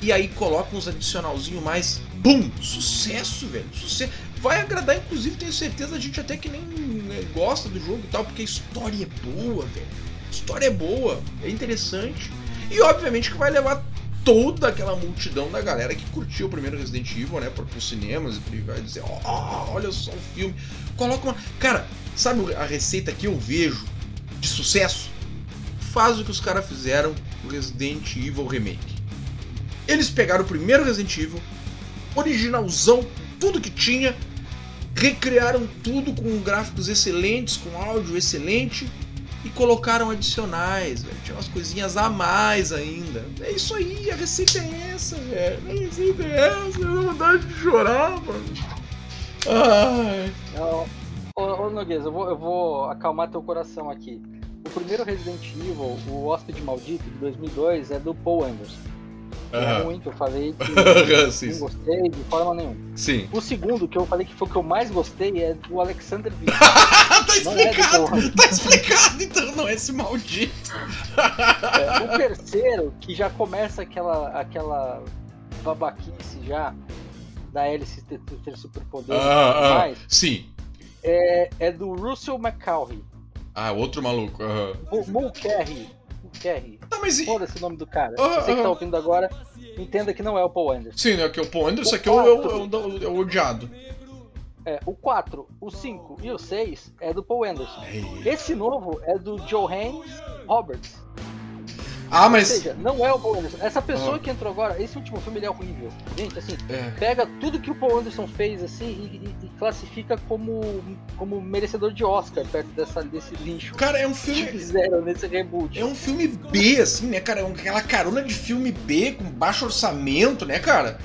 E aí coloca uns adicionalzinho mais. Bum! Sucesso, velho. Sucesso. Vai agradar, inclusive, tenho certeza, a gente até que nem né, gosta do jogo e tal, porque a história é boa, velho. A história é boa, é interessante. E obviamente que vai levar toda aquela multidão da galera que curtiu o primeiro Resident Evil, né, para os cinemas e vai dizer, ó, oh, olha só o filme. Coloca uma, cara, sabe a receita que eu vejo de sucesso? Faz o que os caras fizeram no Resident Evil Remake. Eles pegaram o primeiro Resident Evil, originalzão, tudo que tinha, recriaram tudo com gráficos excelentes, com áudio excelente e colocaram adicionais, velho. Tinha umas coisinhas a mais ainda. É isso aí, a receita é essa, velho. A receita é essa, dá vontade de chorar, mano. Ai. Ô, ô Noguês, eu vou, eu vou acalmar teu coração aqui. O primeiro Resident Evil, o Hóspede Maldito, de 2002, é do Paul Anderson que é ruim, que eu falei que <laughs> não gostei de forma nenhuma. Sim. O segundo, que eu falei que foi o que eu mais gostei, é do Alexander Vick. <laughs> tá explicado! É tá explicado, então não é esse maldito. É, o terceiro, que já começa aquela, aquela babaquice já da Alice ter, ter superpoder ah, ah. Sim. É, é do Russell McCaughey. Ah, outro maluco. Uhum. Mulcahy. Mulcahy. Tá, mas e... Foda-se o nome do cara. Uh, Você que tá ouvindo agora, entenda que não é o Paul Anderson. Sim, né? Que é o Paul Anderson, aqui é, o, é, o, é o odiado. É, o 4, o 5 e o 6 é do Paul Anderson. Esse novo é do Johannes Roberts. Ah, mas. Ou seja, não é o Paul Anderson. Essa pessoa ah. que entrou agora, esse último filme ele é horrível. Gente, assim, é. pega tudo que o Paul Anderson fez assim e, e, e, classifica como, como merecedor de Oscar perto dessa, desse lixo. Cara, é um filme. Que fizeram nesse reboot. É um filme B, assim, né, cara? É aquela carona de filme B com baixo orçamento, né, cara?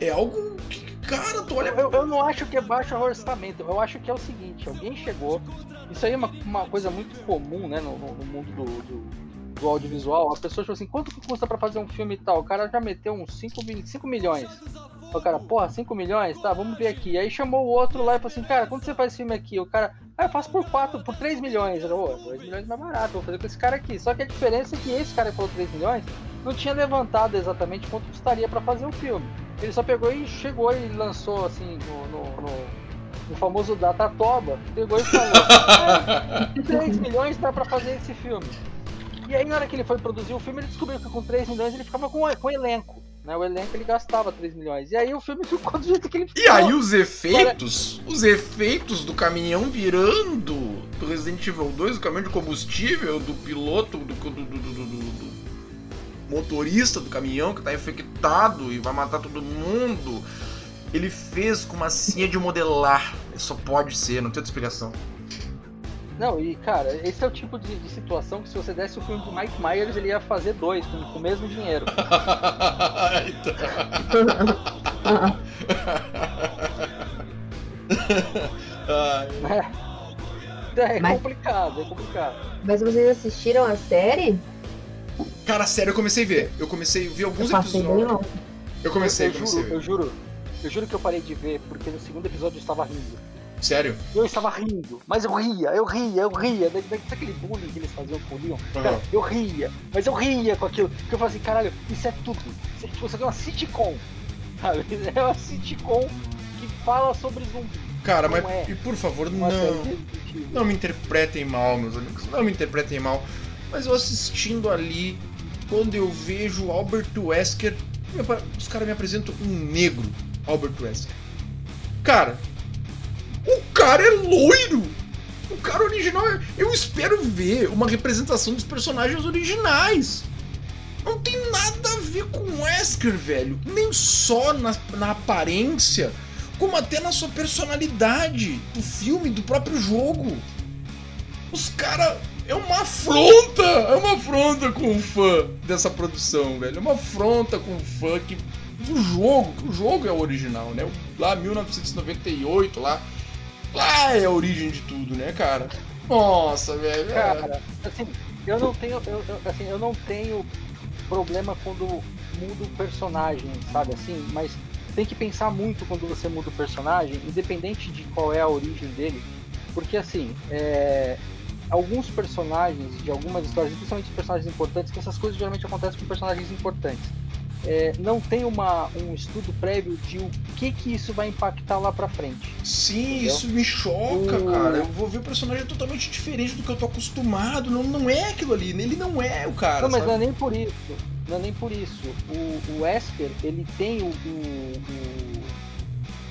É algo que, cara, tu olha. Eu, eu não acho que é baixo orçamento. Eu acho que é o seguinte: alguém chegou. Isso aí é uma, uma coisa muito comum, né, no, no mundo do, do do audiovisual, a pessoa falou assim, quanto que custa para fazer um filme e tal? O cara já meteu uns 5, 5 milhões. O cara, porra, 5 milhões? Tá, vamos ver aqui. Aí chamou o outro lá e falou assim, cara, quanto você faz esse filme aqui? O cara, ah, eu faço por 4, por 3 milhões. Eu, oh, 2 milhões é mais barato, vou fazer com esse cara aqui. Só que a diferença é que esse cara que falou 3 milhões não tinha levantado exatamente quanto custaria para fazer o filme. Ele só pegou e chegou e lançou assim no, no, no o famoso Datatoba, pegou e falou: ah, 3 milhões dá pra fazer esse filme. E aí, na hora que ele foi produzir o filme, ele descobriu que com 3 milhões ele ficava com, com elenco. Né? O elenco ele gastava 3 milhões. E aí o filme ficou do jeito que ele ficou. E aí os efeitos, os efeitos do caminhão virando do Resident Evil 2, o caminhão de combustível, do piloto, do, do, do, do motorista do caminhão que tá infectado e vai matar todo mundo. Ele fez com massinha de modelar. Só pode ser, não tem outra explicação. Não, e cara, esse é o tipo de, de, situação que se você desse o filme do Mike Myers, ele ia fazer dois com, com o mesmo dinheiro. <laughs> é, é mas, complicado, é complicado. Mas vocês assistiram a série? Cara, sério, eu comecei a ver. Eu comecei a ver alguns eu episódios. Eu comecei, eu, eu, comecei juro, eu juro, eu juro que eu parei de ver porque no segundo episódio eu estava rindo. Sério? Eu estava rindo, mas eu ria, eu ria, eu ria. Daquele bullying que eles faziam com o Leon. Uhum. Cara, eu ria, mas eu ria com aquilo. Porque eu falei assim, caralho, isso é tudo. Isso é, tipo, isso aqui é uma sitcom. <laughs> Sabe? É uma sitcom que fala sobre zumbi. Cara, não mas é. e por favor, não. Não me interpretem mal, meus amigos. Não me interpretem mal. Mas eu assistindo ali, quando eu vejo Albert Wesker, os caras me apresentam um negro Albert Wesker. Cara, o cara é loiro! O cara original. É... Eu espero ver uma representação dos personagens originais. Não tem nada a ver com o Wesker, velho. Nem só na, na aparência, como até na sua personalidade do filme, do próprio jogo. Os caras. É uma afronta! É uma afronta com o fã dessa produção, velho. É uma afronta com o fã que. Do jogo, que o jogo é o original, né? Lá 1998, lá Lá é a origem de tudo, né, cara? Nossa, velho. É. Cara, assim, eu não tenho. Eu, eu, assim, eu não tenho problema quando muda o personagem, sabe assim, mas tem que pensar muito quando você muda o personagem, independente de qual é a origem dele, Porque assim, é, alguns personagens de algumas histórias, principalmente personagens importantes, que essas coisas geralmente acontecem com personagens importantes. É, não tem uma, um estudo prévio de o que que isso vai impactar lá pra frente. Sim, entendeu? isso me choca, o... cara. Eu vou ver o personagem totalmente diferente do que eu tô acostumado. Não, não é aquilo ali, ele não é o cara. Não, mas sabe? não é nem por isso. Não é nem por isso. O, o Esper, ele tem o, o, o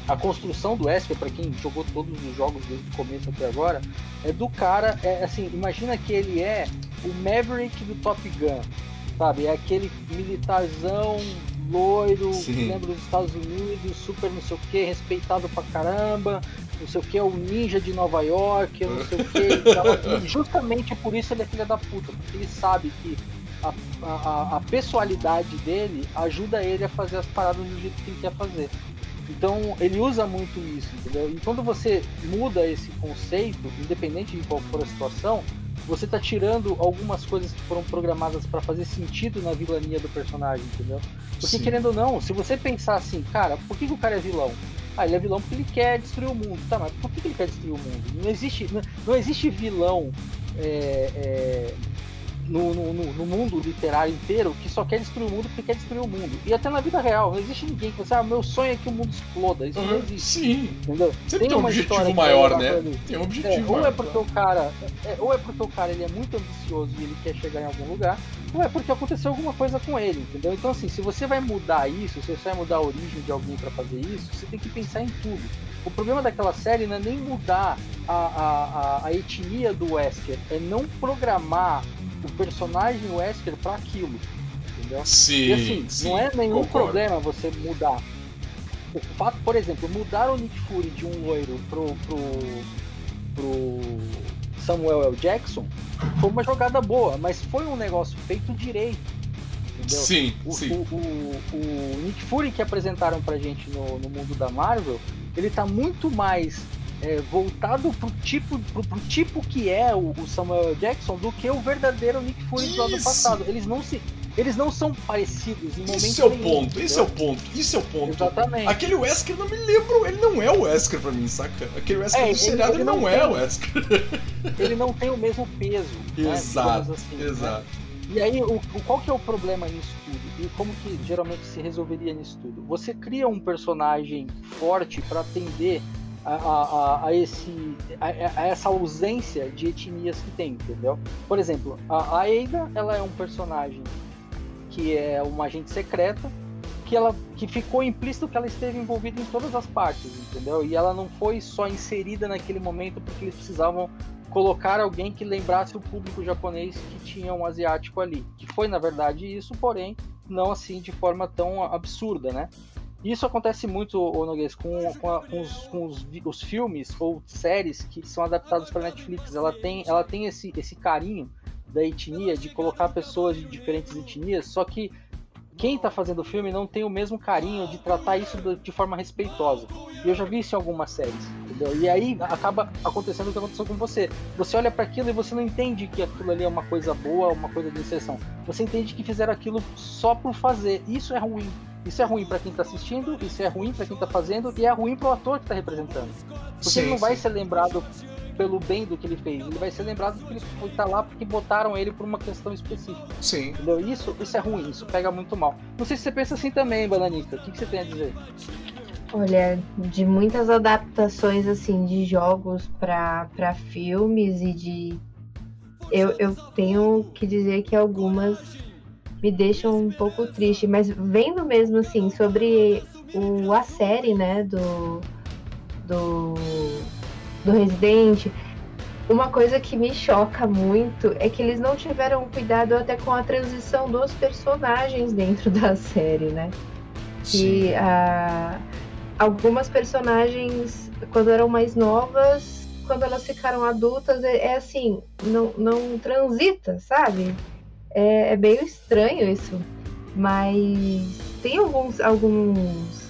a construção do Esper, para quem jogou todos os jogos desde o começo até agora, é do cara, é assim, imagina que ele é o Maverick do Top Gun, sabe? É aquele militarzão loiro, lembra dos Estados Unidos, super não sei o que, respeitado pra caramba, não sei o que, é o ninja de Nova York, não sei o que. <laughs> e justamente por isso ele é filha da puta, porque ele sabe que a, a, a pessoalidade dele ajuda ele a fazer as paradas do jeito que ele quer fazer. Então ele usa muito isso, entendeu? E quando você muda esse conceito, independente de qual for a situação, você está tirando algumas coisas que foram programadas para fazer sentido na vilania do personagem, entendeu? Porque Sim. querendo ou não, se você pensar assim, cara, por que, que o cara é vilão? Ah, ele é vilão porque ele quer destruir o mundo. Tá, mas por que, que ele quer destruir o mundo? Não existe, não, não existe vilão é, é, no, no, no, mundo literário inteiro que só quer destruir o mundo porque quer destruir o mundo. E até na vida real, não existe ninguém que fala, ah, meu sonho é que o mundo exploda. Isso uhum, não existe. Sim. Entendeu? Sempre tem, tem um objetivo maior, né? Ali. Tem um objetivo é, ou maior. É porque o cara, é, ou é porque o cara ele é muito ambicioso e ele quer chegar em algum lugar, ou é porque aconteceu alguma coisa com ele, entendeu? Então assim, se você vai mudar isso, se você vai mudar a origem de alguém para fazer isso, você tem que pensar em tudo. O problema daquela série não é nem mudar a, a, a, a etnia do Wesker, é não programar o personagem Wesker para aquilo. Entendeu? Sim, e assim, sim, não é nenhum concordo. problema você mudar. O fato, por exemplo, mudar o Nick Fury de um loiro pro, pro, pro Samuel L. Jackson foi uma jogada boa, mas foi um negócio feito direito. Entendeu? Sim, o, sim. O, o, o, Nick Fury que apresentaram pra gente no, no mundo da Marvel, ele tá muito mais é, voltado pro tipo, pro, pro, tipo que é o, o, Samuel Jackson do que o verdadeiro Nick Fury do ano passado. Eles não se. Eles não são parecidos em momento Isso é o nenhum, ponto, esse é o ponto, isso é o ponto. Exatamente. Aquele Wesker não me lembro, ele não é o Wesker pra mim, saca? Aquele Wesker É, do ele- seriado ele não, não é tem- o Wesker. <laughs> Ele não tem o mesmo peso. né, exato, assim, né? exato. E aí, o- qual que é o problema nisso tudo? E como que geralmente se resolveria nisso tudo? Você cria um personagem forte para atender a, a, a- esse, a, a essa ausência de etnias que tem, entendeu? Por exemplo, a, a ela é um personagem que é uma agente secreta, que ela que ficou implícito que ela esteve envolvida em todas as partes, entendeu? E ela não foi só inserida naquele momento porque eles precisavam colocar alguém que lembrasse o público japonês que tinha um asiático ali. Que foi, na verdade, isso, porém, não assim de forma tão absurda, né? Isso acontece muito, ô Noguês, com, com, a- com os, com os, os filmes ou séries que são adaptados para Netflix. Ela tem, ela tem esse, esse carinho da etnia, de colocar pessoas de diferentes etnias, só que quem tá fazendo o filme não tem o mesmo carinho de tratar isso de forma respeitosa. E eu já vi isso em algumas séries, entendeu? E aí acaba acontecendo o que aconteceu com você. Você olha para aquilo e você não entende que aquilo ali é uma coisa boa, uma coisa de inserção. Você entende que fizeram aquilo só por fazer. Isso é ruim. Isso é ruim para quem tá assistindo, isso é ruim para quem tá fazendo e é ruim pro ator que tá representando. Porque Sim, ele não vai sim. ser lembrado pelo bem do que ele fez, ele vai ser lembrado porque ele foi tá lá porque botaram ele por uma questão específica. Sim. Entendeu? Isso, isso é ruim, isso pega muito mal. Não sei se você pensa assim também, Bananica. O que, que você tem a dizer? Olha, de muitas adaptações assim de jogos pra pra filmes e de eu, eu tenho que dizer que algumas me deixam um pouco triste, mas vendo mesmo assim sobre o, a série, né, do do do Resident, uma coisa que me choca muito é que eles não tiveram cuidado até com a transição dos personagens dentro <laughs> da série, né? Sim. que ah, algumas personagens, quando eram mais novas, quando elas ficaram adultas, é, é assim, não, não transita, sabe? É, é meio estranho isso. Mas tem alguns, alguns,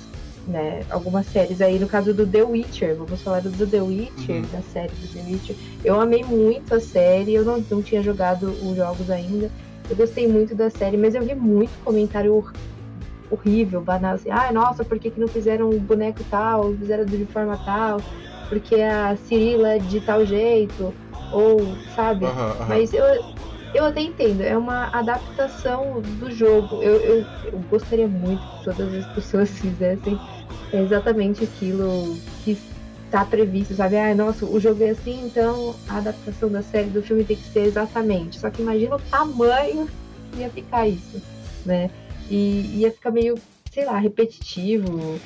né, algumas séries aí, no caso do The Witcher, vamos falar do The Witcher, Uhum. da série do The Witcher. Eu amei muito a série, eu não, não tinha jogado os jogos ainda. Eu gostei muito da série, mas eu vi muito comentário hor- horrível, banal, assim, ah, nossa, por que, que não fizeram o boneco tal, fizeram de forma tal? porque a Cirila é de tal jeito, ou, sabe? Mas eu, eu até entendo, é uma adaptação do jogo. Eu, eu, eu gostaria muito que todas as pessoas <laughs> fizessem exatamente aquilo que está previsto, sabe? Ah, nossa, o jogo é assim, então a adaptação da série do filme tem que ser exatamente. Só que imagina o tamanho que ia ficar isso, né? E ia ficar meio, sei lá, repetitivo.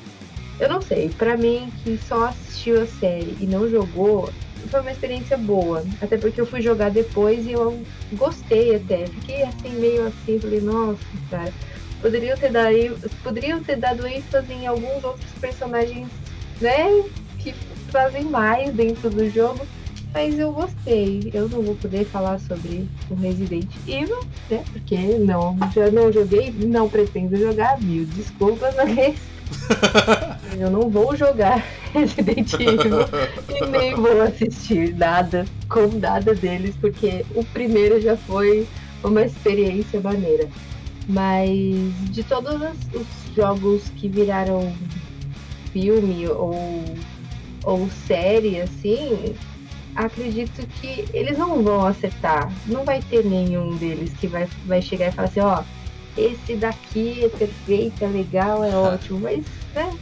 Eu não sei, para mim que só assistiu a série e não jogou, foi uma experiência boa. Até porque eu fui jogar depois e eu gostei até. Fiquei assim, meio assim, falei, nossa, cara. Poderiam ter dado, poderiam ter dado ênfase em alguns outros personagens, né? Que trazem mais dentro do jogo. Mas eu gostei. Eu não vou poder falar sobre o Resident Evil, né? Porque não, já não joguei, não pretendo jogar, mil desculpas, mas <laughs> eu não vou jogar <laughs> Resident Evil e nem vou assistir nada com nada deles, porque o primeiro já foi uma experiência maneira. Mas de todos os jogos que viraram filme ou, ou série, assim, acredito que eles não vão acertar. Não vai ter nenhum deles que vai, vai chegar e falar assim, ó, esse daqui é perfeito, é legal, é ótimo, mas, né?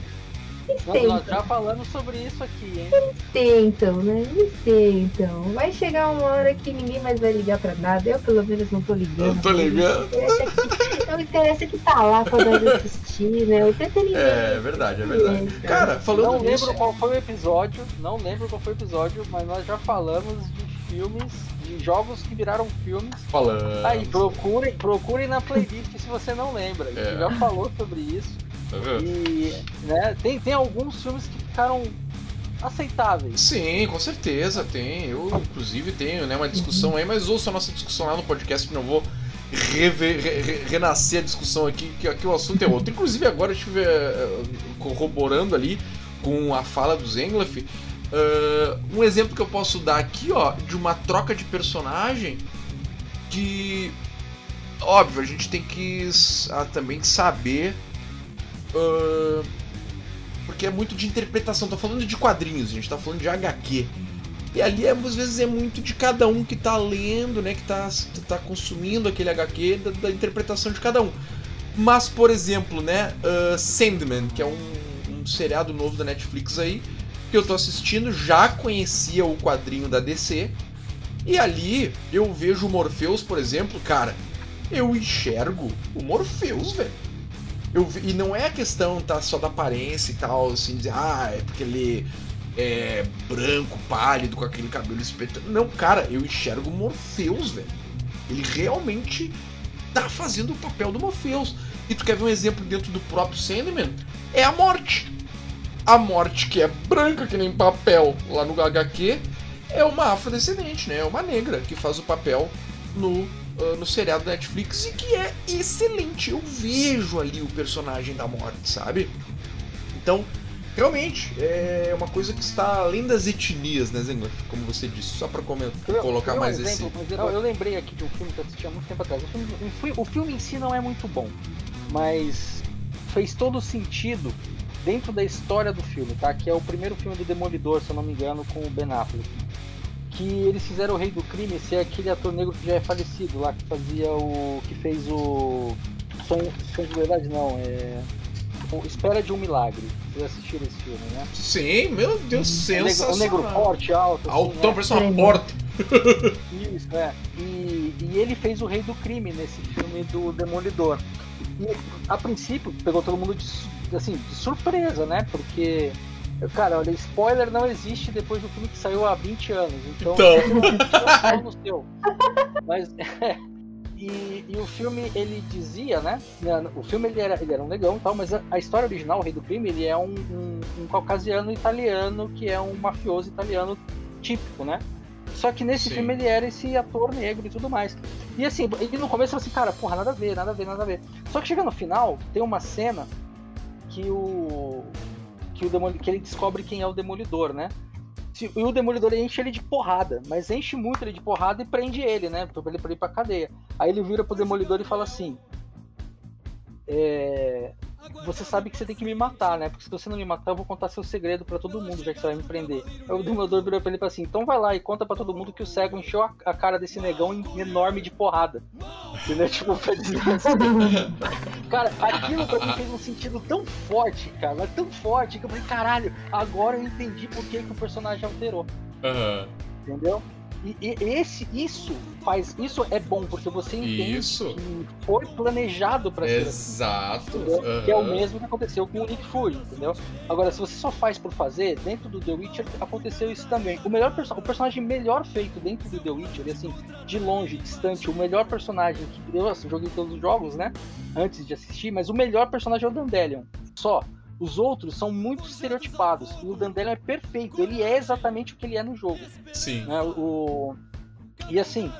Eles nós, tentam. Nós já falamos sobre isso aqui, hein? Eles tentam, né? Eles tentam. Vai chegar uma hora que ninguém mais vai ligar pra nada. Eu, pelo menos, não tô ligando. Não tô ligando. Não interessa que tá lá quando eu assistir, né? O entretenimento. É, é verdade, é verdade. É, cara, falando Não lembro qual foi o episódio, não lembro qual foi o episódio, mas nós já falamos de filmes, de jogos que viraram filmes. Falando. Aí, procurem, procurem na playlist se você não lembra. A gente é. já falou sobre isso. Tá vendo? E né, tem, tem alguns filmes que ficaram aceitáveis. Sim, com certeza tem. Eu, inclusive, tenho né, uma discussão aí, mas ouça a nossa discussão lá no podcast que não vou rever, re, renascer a discussão aqui, que aqui o assunto é outro. Inclusive, agora eu estive uh, corroborando ali com a fala do Zenglaf. Uh, um exemplo que eu posso dar aqui, ó, de uma troca de personagem que. Óbvio, a gente tem que uh, também saber Uh, porque é muito de interpretação. Tô falando de quadrinhos, a gente tá falando de HQ. E ali, às vezes, é muito de cada um que tá lendo, né? Que tá, tá consumindo aquele HQ, da, da interpretação de cada um. Mas, por exemplo, né? Uh, Sandman, que é um, um seriado novo da Netflix aí, que eu tô assistindo, já conhecia o quadrinho da DC. E ali eu vejo o Morpheus, por exemplo, cara, eu enxergo o Morpheus, velho. Eu, e não é a questão tá, só da aparência e tal, assim, dizer, ah, é porque ele é branco, pálido, com aquele cabelo espeto. Não, cara, eu enxergo o Morpheus, velho. Ele realmente tá fazendo o papel do Morpheus. E tu quer ver um exemplo dentro do próprio Sandman? É a morte. A morte que é branca que nem papel lá no HQ é uma afrodescendente, né? É uma negra que faz o papel no uh, no seriado da Netflix e que é excelente. Eu vejo ali o personagem da morte, sabe? Então, realmente, é uma coisa que está além das etnias, né, Zengler? Como você disse, só para colocar eu, mais exemplo, esse. Eu, eu, lembrei aqui de um filme que eu assisti há muito tempo atrás. O filme, o filme em si não é muito bom, mas fez todo sentido dentro da história do filme, tá? Que é o primeiro filme do Demolidor, se eu não me engano, com o Ben Affleck que eles fizeram o Rei do Crime ser aquele ator negro que já é falecido lá, que fazia o. que fez o. Sonho, Sonho de Verdade não, é. O Espera de um Milagre. Vocês assistiram esse filme, né? Sim, meu Deus, sensacional. Um negro, um negro forte, alto. Assim, Altão, né? parece uma porta. Isso, é. E, e ele fez o Rei do Crime nesse filme do Demolidor. E a princípio pegou todo mundo de, assim, de surpresa, né? Porque Cara, olha, spoiler não existe depois do filme que saiu há 20 anos. Então, então. <laughs> no seu. Mas. É, <laughs> e, e, o filme, ele dizia, né? O filme ele era, ele era um negão tal, mas a, a história original, o Rei do Crime, ele é um, um, um, caucasiano italiano que é um mafioso italiano típico, né? Só que nesse Sim. filme ele era esse ator negro e tudo mais. E assim, ele no começo assim, cara, porra, nada a ver, nada a ver, nada a ver. Só que chega no final, tem uma cena que o, que, o que ele descobre quem é o Demolidor, né? E o Demolidor enche ele de porrada, mas enche muito ele de porrada e prende ele, né? Pra ele, ir pra cadeia. Aí ele vira pro Demolidor e fala assim: é... você sabe que você tem que me matar, né? Porque se você não me matar, eu vou contar seu segredo para todo mundo, já que você vai me prender. Aí o Dumbledore virou pra ele e falou assim: então vai lá e conta para todo mundo que o cego encheu a, a cara desse negão enorme de porrada. Entendeu? <laughs> Tipo, assim. Cara, aquilo pra mim fez um sentido tão forte, cara, mas tão forte que eu falei: caralho, agora eu entendi por que, que o personagem alterou. Aham. Entendeu? E, e esse, isso faz. Isso é bom, porque você entende Isso. que foi planejado pra ser assim. Exato. entendeu? Que é o mesmo que aconteceu com o Nick Fury, entendeu? Agora, se você só faz por fazer, dentro do The Witcher aconteceu isso também. O melhor o personagem melhor feito dentro do The Witcher, e assim, de longe, distante, o melhor personagem que eu assim, joguei todos os jogos, né? Antes de assistir, mas o melhor personagem é o Dandelion. Só. Os outros são muito estereotipados. E o Dandelion é perfeito. Ele é exatamente o que ele é no jogo. Sim. né? O... E assim,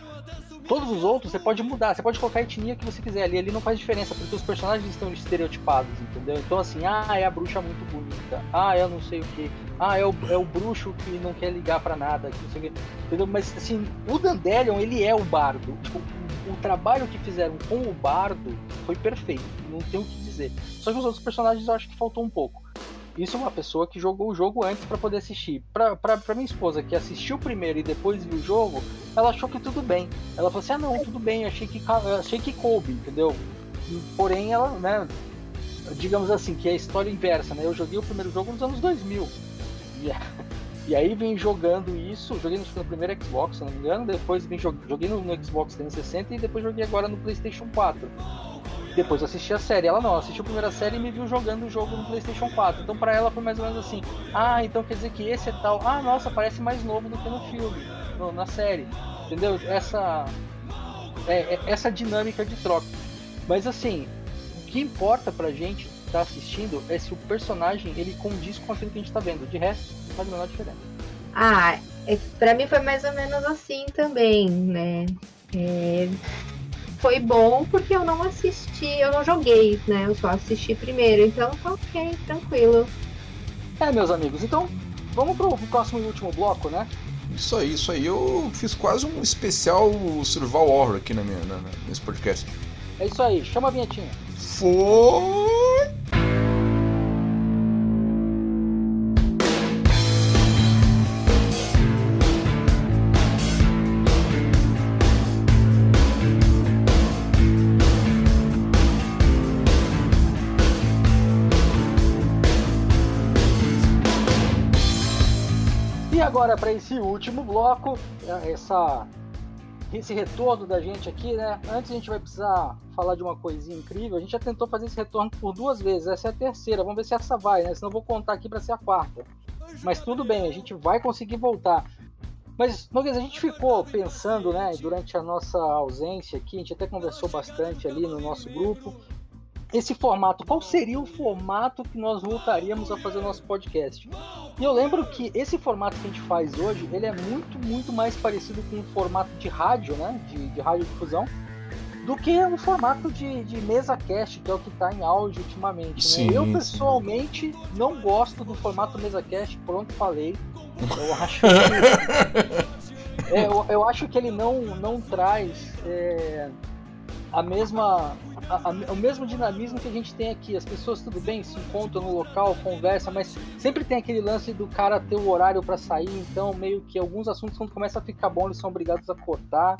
todos os outros você pode mudar, você pode colocar a etnia que você quiser ali, ali não faz diferença, porque os personagens estão estereotipados, entendeu? Então assim, ah, é a bruxa muito bonita, ah, eu não sei o que, ah, é o, é o bruxo que não quer ligar pra nada, que não sei o que, entendeu? Mas assim, o Dandelion, ele é o bardo. Tipo, o, o trabalho que fizeram com o bardo foi perfeito, não tem o que dizer. Só que os outros personagens eu acho que faltou um pouco. Isso é uma pessoa que jogou o jogo antes pra poder assistir. Pra, minha esposa, que assistiu primeiro e depois viu o jogo, ela achou que tudo bem. Ela falou assim: ah, não, tudo bem, achei que, achei que coube, entendeu? Porém, ela, né, digamos assim, que é a história inversa, né? Eu joguei o primeiro jogo nos anos 2000. E, <laughs> e aí vim jogando isso, joguei no, primeiro Xbox, se não me engano, depois vim jog, joguei no, no Xbox 360 e depois joguei agora no PlayStation 4. Depois eu assisti a série. Ela não, ela assistiu a primeira série e me viu jogando o jogo no PlayStation 4. Então pra ela foi mais ou menos assim: ah, então quer dizer que esse é tal. Ah, nossa, parece mais novo do que no filme, no- na série. Entendeu? Essa, é, é- essa dinâmica de troca. Mas assim, o que importa pra gente que tá assistindo é se o personagem ele condiz com aquilo que a gente tá vendo. De resto, não faz a menor diferença. Ah, é, pra mim foi mais ou menos assim também, né? É, foi bom porque eu não assisti, eu não joguei, né? Eu só assisti primeiro, então tá ok, tranquilo. É, meus amigos, então vamos pro próximo e último bloco, né? Isso aí, isso aí. Eu fiz quase um especial survival horror aqui na minha, na- na- nesse podcast. É isso aí, chama a vinhetinha. Foi. Agora para esse último bloco, é, essa esse retorno da gente aqui, né? Antes a gente vai precisar falar de uma coisinha incrível. A gente já tentou fazer esse retorno por duas vezes. Essa é a terceira. Vamos ver se essa vai, né? Senão eu vou contar aqui para ser a quarta. Mas tudo bem, a gente vai conseguir voltar. Mas, Noguês, a gente ficou pensando, né, durante a nossa ausência aqui, a gente até conversou bastante ali no nosso grupo. Esse formato, qual seria o formato que nós voltaríamos a fazer o nosso podcast? E eu lembro que esse formato que a gente faz hoje, ele é muito, muito mais parecido com um formato de rádio, né? De, de radiodifusão, do que um formato de, de mesa cast, que é o que está em áudio ultimamente. né? Sim, eu, sim. pessoalmente, não gosto do formato mesa cast, pronto, falei. Eu acho que, <laughs> é, eu, eu acho que ele não, não traz é, a mesma a- a- o mesmo dinamismo que a gente tem aqui. As pessoas, tudo bem, se encontram no local, conversam, mas sempre tem aquele lance do cara ter o horário para sair, então meio que alguns assuntos quando começa a ficar bom, eles são obrigados a cortar.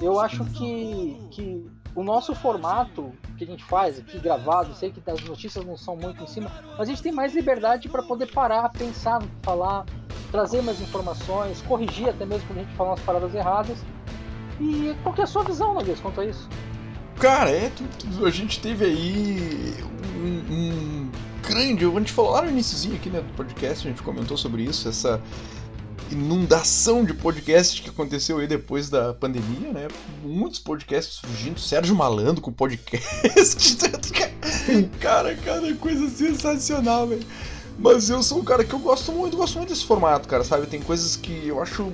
Eu acho que, que o nosso formato que a gente faz aqui gravado, sei que as notícias não são muito em cima, mas a gente tem mais liberdade para poder parar, pensar falar, trazer mais informações, corrigir até mesmo quando a gente fala umas paradas erradas. E qual que é a sua visão, Noguês, quanto a isso? Cara, é, a gente teve aí um, um grande. A gente falou lá no iníciozinho aqui né, do podcast, a gente comentou sobre isso, essa inundação de podcasts que aconteceu aí depois da pandemia, né? Muitos podcasts surgindo, Sérgio Malandro com podcast. <laughs> cara, cada coisa sensacional, velho. Mas eu sou um cara que eu gosto muito, gosto muito desse formato, cara, sabe? Tem coisas que eu acho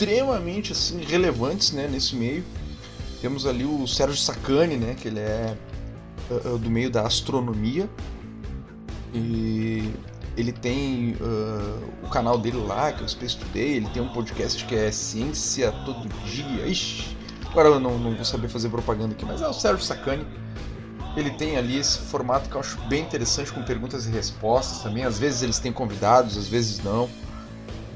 extremamente assim relevantes, né, nesse meio. Temos ali o Sérgio Sacani, né? Que ele é uh, do meio da astronomia. E ele tem uh, o canal dele lá, que é o Space Today. Ele tem um podcast que é Ciência Todo Dia. Ixi, agora eu não, não vou saber fazer propaganda aqui, mas é o Sérgio Sacani. Ele tem ali esse formato que eu acho bem interessante, com perguntas e respostas também. Às vezes eles têm convidados, às vezes não.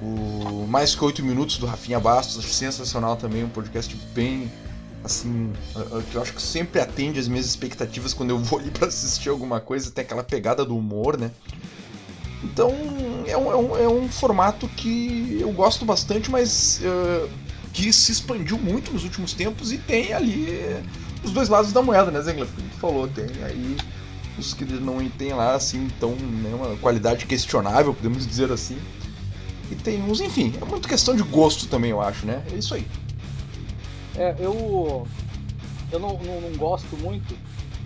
O Mais que 8 Minutos do Rafinha Bastos, acho sensacional também, um podcast bem. Assim, que eu acho que sempre atende as minhas expectativas quando eu vou ali para assistir alguma coisa, tem aquela pegada do humor, né? Então é um, é um, é um formato que eu gosto bastante, mas uh, que se expandiu muito nos últimos tempos e tem ali os dois lados da moeda, né, Zengler? Como tu falou, tem aí os que não tem lá assim tão né, uma qualidade questionável, podemos dizer assim. E tem uns, enfim, é muito questão de gosto também, eu acho, né? É isso aí. É, eu. Eu não, não, não gosto muito,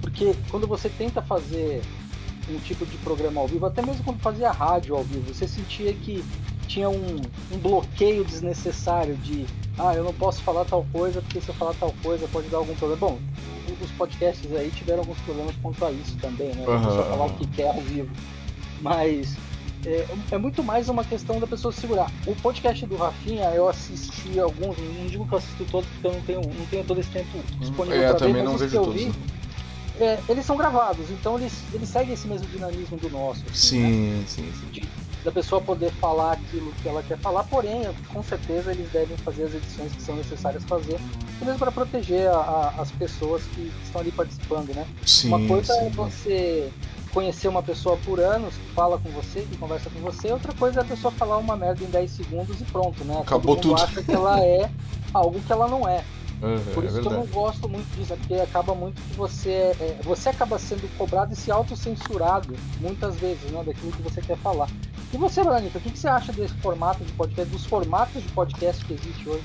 porque quando você tenta fazer um tipo de programa ao vivo, até mesmo quando fazia rádio ao vivo, você sentia que tinha um, um, bloqueio desnecessário de ah, eu não posso falar tal coisa porque se eu falar tal coisa pode dar algum problema. Bom, os podcasts aí tiveram alguns problemas quanto a isso também, né? Uhum. Só falar o que quer ao vivo. Mas é, é, muito mais uma questão da pessoa segurar. O podcast do Rafinha, eu assisti alguns, não digo que eu assisti todos, porque eu não tenho, não tenho todo esse tempo disponível é, ver, não vejo todos. Vi, é, eles são gravados, então eles, eles seguem esse mesmo dinamismo do nosso. Assim, sim, né? sim, sim. De, da pessoa poder falar aquilo que ela quer falar, porém, com certeza eles devem fazer as edições que são necessárias fazer, mesmo para proteger a, a, as pessoas que estão ali participando, né? Sim, uma coisa sim, é você conhecer uma pessoa por anos, que fala com você, que conversa com você, outra coisa é a pessoa falar uma merda em 10 segundos e pronto, né? Acabou Todo mundo tudo. acha que ela é algo que ela não é. Uhum, <laughs> Por isso é que eu não gosto muito disso, é porque acaba muito que você é, você acaba sendo cobrado e se autocensurado muitas vezes, né, daquilo que você quer falar. E você, Veronica, o que, que você acha desse formato de podcast, dos formatos de podcast que existe hoje?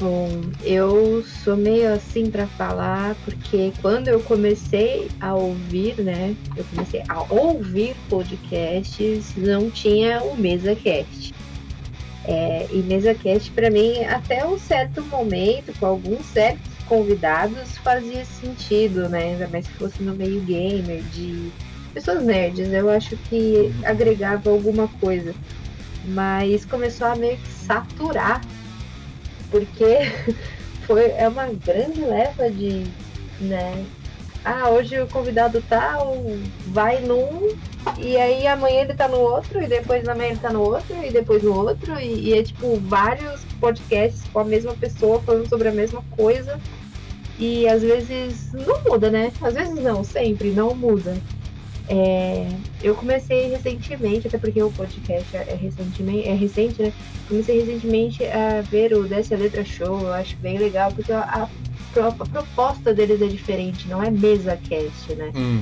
Bom, eu sou meio assim para falar, porque quando eu comecei a ouvir, né? Eu comecei a ouvir podcasts, não tinha o MesaCast. É, e MesaCast, para mim, até um certo momento, com alguns certos convidados, fazia sentido, né? Ainda mais se fosse no meio gamer, de pessoas nerds, eu acho que agregava alguma coisa. Mas começou a meio que saturar porque <laughs> foi, é uma grande leva de, né? Ah, hoje o convidado tal vai num, e aí amanhã ele tá no outro, e depois amanhã ele tá no outro, e depois no outro, e, e é tipo vários podcasts com a mesma pessoa falando sobre a mesma coisa. E às vezes não muda, né? Às vezes não, sempre não muda. É, eu comecei recentemente, até porque o podcast é, recentemente, é recente, né? Comecei recentemente a ver o Desce a Letra Show, eu acho bem legal, porque a, a, a proposta deles é diferente, não é mesa cast, né? Hum,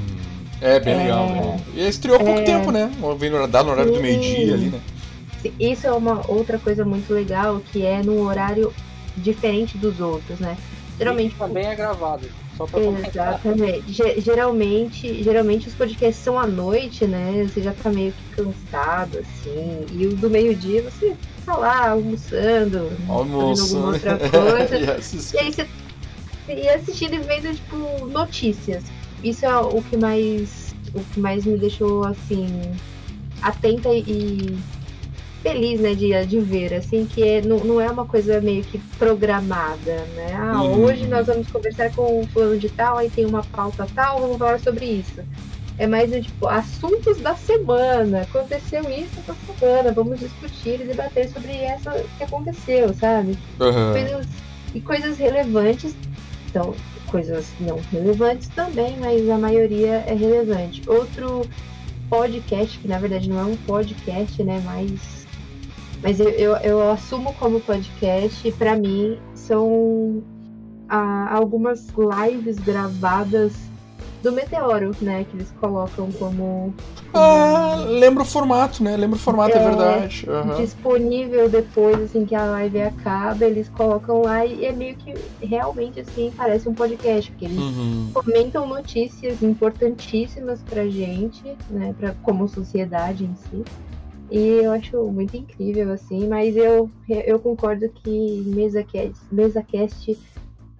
é bem é, legal, né? E estreou há pouco é, tempo, né? Vem no, no horário do meio-dia ali, né? Isso é uma outra coisa muito legal, que é num horário diferente dos outros, né? Geralmente também é gravado. Só pra Exatamente. Geralmente, geralmente os podcasts são à noite, né? Você já tá meio que cansado, assim. E o do meio-dia você tá lá almoçando, Almoço. alguma outra <laughs> coisa. e, e aí você e assistindo e vendo, tipo, notícias. Isso é o que mais. O que mais me deixou assim atenta e feliz, né, de, de ver, assim, que é, não, não é uma coisa meio que programada, né? Ah, uhum. hoje nós vamos conversar com o fulano de tal, aí tem uma pauta tal, vamos falar sobre isso. É mais tipo, assuntos da semana. Aconteceu isso essa semana, vamos discutir e debater sobre essa que aconteceu, sabe? Uhum. Coisas, e coisas relevantes, então, coisas não relevantes também, mas a maioria é relevante. Outro podcast, que na verdade não é um podcast, né, mas mas eu, eu, eu assumo como podcast, para mim, são ah, algumas lives gravadas do Meteoro, né? Que eles colocam como. Ah, lembra o formato, né? Lembra o formato, é, é verdade. Uhum. Disponível depois, assim, que a live acaba, eles colocam lá e é meio que realmente, assim, parece um podcast, porque eles uhum. comentam notícias importantíssimas pra gente, né? Pra, como sociedade em si. E eu acho muito incrível, assim, mas eu, eu concordo que MesaCast, MesaCast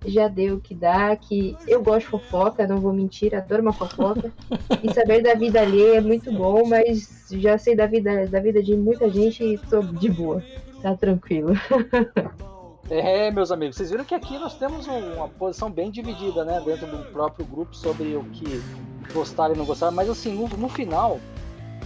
já deu o que dá, que eu gosto de fofoca, não vou mentir, adoro uma fofoca. <laughs> e saber da vida alheia é muito bom, mas já sei da vida, da vida de muita gente e tô de boa. Tá tranquilo. <laughs> É, meus amigos, vocês viram que aqui nós temos uma posição bem dividida, né, dentro do próprio grupo sobre o que gostar e não gostar, mas assim, no, no final,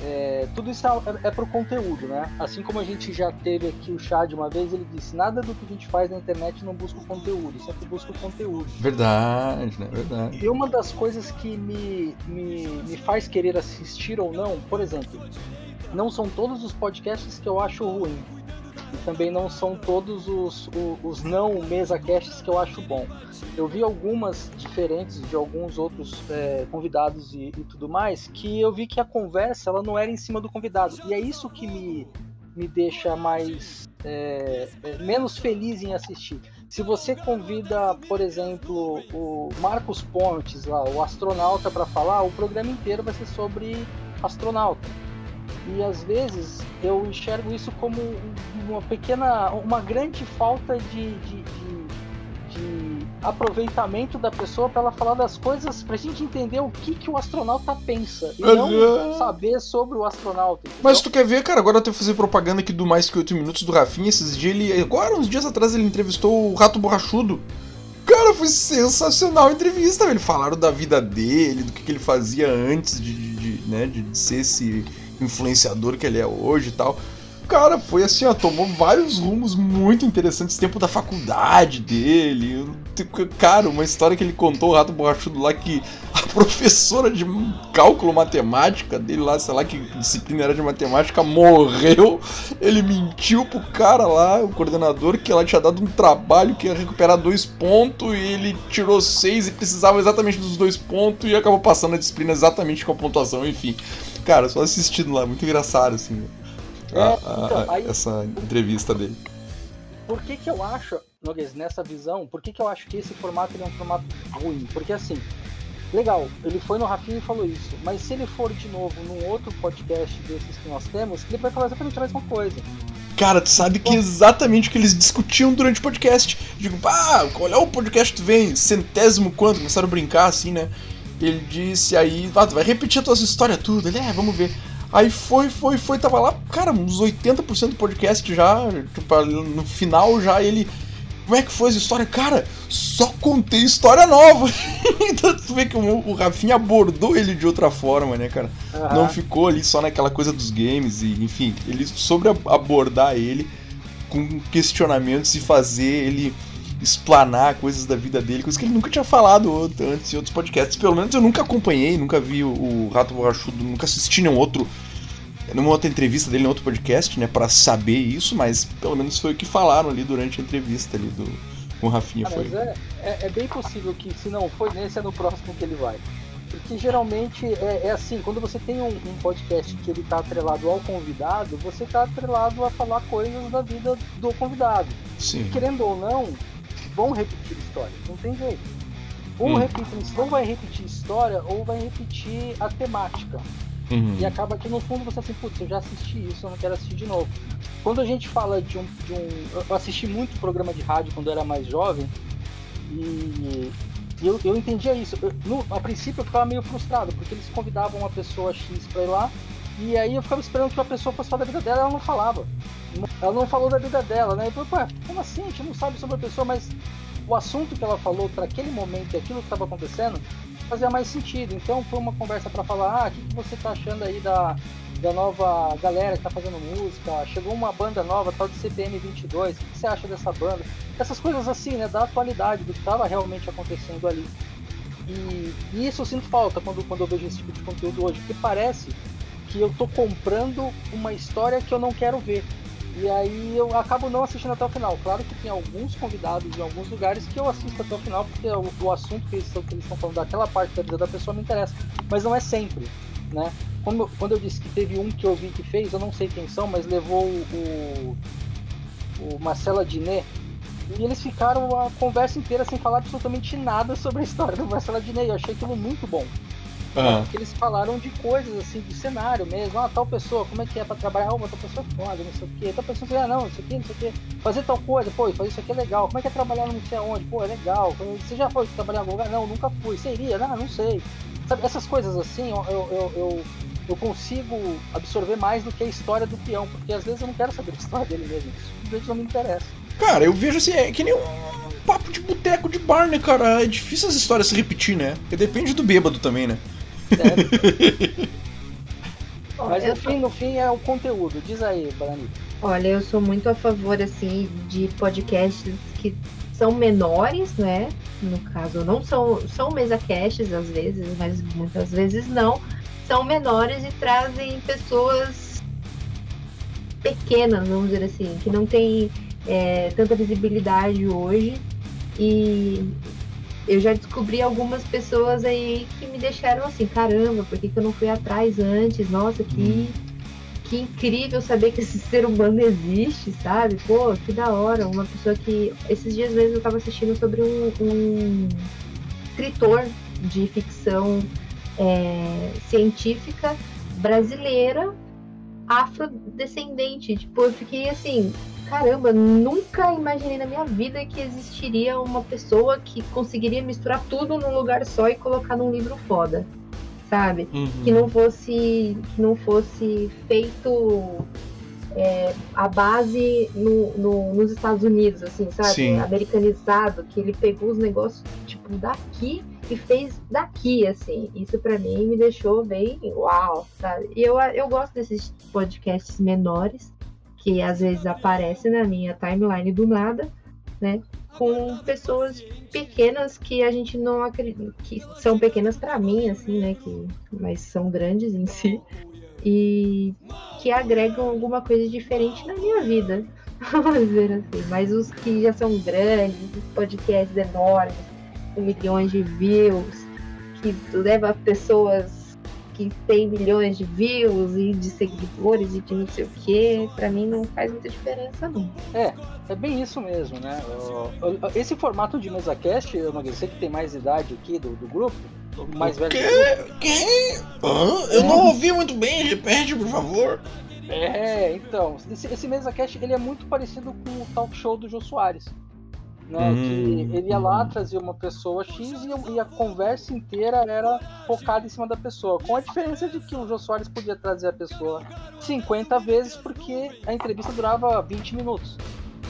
é, tudo isso é, é, pro conteúdo, né? Assim como a gente já teve aqui o chá de uma vez, ele disse: nada do que a gente faz na internet não busca o conteúdo, sempre busca o conteúdo. Verdade, né? Verdade. E uma das coisas que me, me, me faz querer assistir ou não, por exemplo, não são todos os podcasts que eu acho ruim e também não são todos os, os, os não mesa casts que eu acho bom. Eu vi algumas diferentes de alguns outros é, convidados e, e, tudo mais, que eu vi que a conversa ela não era em cima do convidado. E é isso que me, me deixa mais é, é, menos feliz em assistir. Se você convida, por exemplo, o Marcos Pontes, lá, o astronauta, para falar, o programa inteiro vai ser sobre astronauta. E às vezes eu enxergo isso como uma pequena, uma grande falta de, de, de, de aproveitamento da pessoa para ela falar das coisas, pra gente entender o que, que o astronauta pensa e não saber sobre o astronauta. Entendeu? Mas tu quer ver, cara, agora eu tenho que fazer propaganda aqui do Mais Que 8 Minutos do Rafinha. Esses dias ele. Agora, uns dias atrás, ele entrevistou o Rato Borrachudo. Cara, foi sensacional a entrevista, velho. Falaram da vida dele, do que, que ele fazia antes de, de, de né, de ser esse influenciador que ele é hoje e tal. Cara, foi assim, ó, tomou vários rumos muito interessantes. Tempo da faculdade dele. Cara, uma história que ele contou, o Rato Borrachudo lá, que a <laughs> professora de cálculo matemática dele lá, sei lá que disciplina era de matemática, morreu. Ele mentiu pro cara lá, o coordenador, que ela tinha dado um trabalho que ia recuperar dois pontos e ele tirou seis e precisava exatamente dos dois pontos e acabou passando a disciplina exatamente com a pontuação, enfim. Cara, só assistindo lá, muito engraçado, assim, a, a, então, aí, essa entrevista dele. Por que que eu acho, Noguês, nessa visão, por que que eu acho que esse formato é um formato ruim? Porque assim, legal, ele foi no Rafinha e falou isso, mas se ele for de novo num outro podcast desses que nós temos, ele vai falar exatamente a mesma coisa. Cara, tu sabe que é exatamente o que eles discutiam durante o podcast. Digo, ah, qual é o podcast que tu vem? Centésimo quando? Começaram a brincar assim, né? Ele disse aí, ah, tu vai repetir as tuas histórias tudo. Ele, é, vamos ver. Aí foi, foi, foi, tava lá, cara, uns 80% do podcast já, tipo, no final já ele. Como é que foi essa história? Cara, só contei história nova. <laughs> então tu vê que o, o Rafinha abordou ele de outra forma, né, cara? Uhum. Não ficou ali só naquela coisa dos games e, enfim, ele soube abordar ele com questionamentos e fazer ele explanar coisas da vida dele, coisas que ele nunca tinha falado antes em outros podcasts. Pelo menos eu nunca acompanhei, nunca vi o Rato Borrachudo, nunca assisti nenhum outro numa outra entrevista dele, em outro podcast, né, para saber isso, mas pelo menos foi o que falaram ali durante a entrevista ali do com o Rafinha. Ah, foi. É, é, é, bem possível que se não foi nesse, é no próximo que ele vai. Porque geralmente é, é assim, quando você tem um, um, podcast que ele tá atrelado ao convidado, você tá atrelado a falar coisas da vida do convidado. Sim. E, querendo ou não, vão repetir história, não tem jeito. Ou, hum. ou vai repetir história ou vai repetir a temática. Uhum. E acaba que no fundo você assim, putz, eu já assisti isso, eu não quero assistir de novo. Quando a gente fala de um, de um. Eu assisti muito programa de rádio quando eu era mais jovem e eu, eu entendia isso. Eu, no, a princípio eu ficava meio frustrado, porque eles convidavam uma pessoa X pra ir lá e aí eu ficava esperando que a pessoa fosse falar da vida dela ela não falava. Ela não falou da vida dela, né? Eu falei, como assim? A gente não sabe sobre a pessoa, mas o assunto que ela falou para aquele momento e aquilo que estava acontecendo fazia mais sentido. Então foi uma conversa para falar, ah, o que, que você tá achando aí da, da nova galera que tá fazendo música? Chegou uma banda nova, tal de CPM 22, o que, que você acha dessa banda? Essas coisas assim, né, da atualidade, do que estava realmente acontecendo ali. E, e, isso eu sinto falta quando, quando eu vejo esse tipo de conteúdo hoje, porque parece que eu tô comprando uma história que eu não quero ver. E aí eu acabo não assistindo até o final. Claro que tem alguns convidados em alguns lugares que eu assisto até o final, porque o, o assunto que eles, estão, que eles estão falando daquela parte da vida da pessoa me interessa. Mas não é sempre, né? Quando eu disse que teve um que eu vi que fez, eu não sei quem são, mas levou o, o Marcelo Adnet, e eles ficaram a conversa inteira sem falar absolutamente nada sobre a história do Marcelo Adnet. Eu achei aquilo muito bom. Uhum. Porque eles falaram de coisas assim, de cenário mesmo. Ah, tal pessoa, como é que é pra trabalhar? uma tal pessoa é foda, não sei o quê. Tal pessoa, ah, não, isso aqui, não sei o quê. Fazer tal coisa, pô, fazer isso aqui é legal. Como é que é trabalhar não sei aonde? Pô, é legal. Você já foi trabalhar em algum lugar? Não, nunca fui. Seria? Não, não sei. Sabe, essas coisas assim, eu, eu, eu, eu consigo absorver mais do que a história do peão, porque às vezes eu não quero saber a história dele mesmo. Isso simplesmente não me interessa. Cara, eu vejo assim, é que nem um papo de boteco de bar, né, cara? É difícil as histórias se repetir, né? Porque depende do bêbado também, né? Mas no fim, no fim é o conteúdo. Diz aí, Banani. Olha, eu sou muito a favor, assim, de podcasts que são menores, né? No caso, não são, são mesa casts às vezes, mas muitas vezes não. São menores e trazem pessoas pequenas, vamos dizer assim, que não tem é, tanta visibilidade hoje. E eu já descobri algumas pessoas aí que me deixaram assim, caramba, por que, que eu não fui atrás antes? Nossa, que, que incrível saber que esse <laughs> ser humano existe, sabe? Pô, que da hora. Uma pessoa que. Esses dias mesmo eu tava assistindo sobre um, um escritor de ficção é, científica brasileira afrodescendente. Tipo, eu fiquei assim, caramba, nunca imaginei na minha vida que existiria uma pessoa que conseguiria misturar tudo num lugar só e colocar num livro foda, sabe? Uhum. Que não fosse que não fosse feito é, a base no, no, nos Estados Unidos, assim, sabe? Sim. Americanizado, que ele pegou os negócios tipo daqui e fez daqui, assim. Isso para mim me deixou bem uau, sabe? E eu, eu gosto desses podcasts menores que às vezes aparece na minha timeline do nada, né? Com pessoas pequenas que a gente não acredita, que são pequenas para mim, assim, né? Que, mas são grandes em si e que agregam alguma coisa diferente na minha vida, <laughs> vamos dizer assim. Mas os que já são grandes, podcasts enormes, com milhões de views, que leva pessoas que tem milhões de views e de seguidores e de não sei o que, para mim não faz muita diferença não. É, é bem isso mesmo, né? Esse formato de mesa cast, eu não sei que tem mais idade aqui do, do grupo, mais velho. Que? Quem? Ah, eu não ouvi muito bem, repete, por favor. É, então, esse, esse mesa cast ele é muito parecido com o talk show do Jô Soares né? Hum. Que ele ia lá, trazia uma pessoa X e, a conversa inteira era focada em cima da pessoa. Com a diferença de que o Jô Soares podia trazer a pessoa 50 vezes porque a entrevista durava 20 minutos.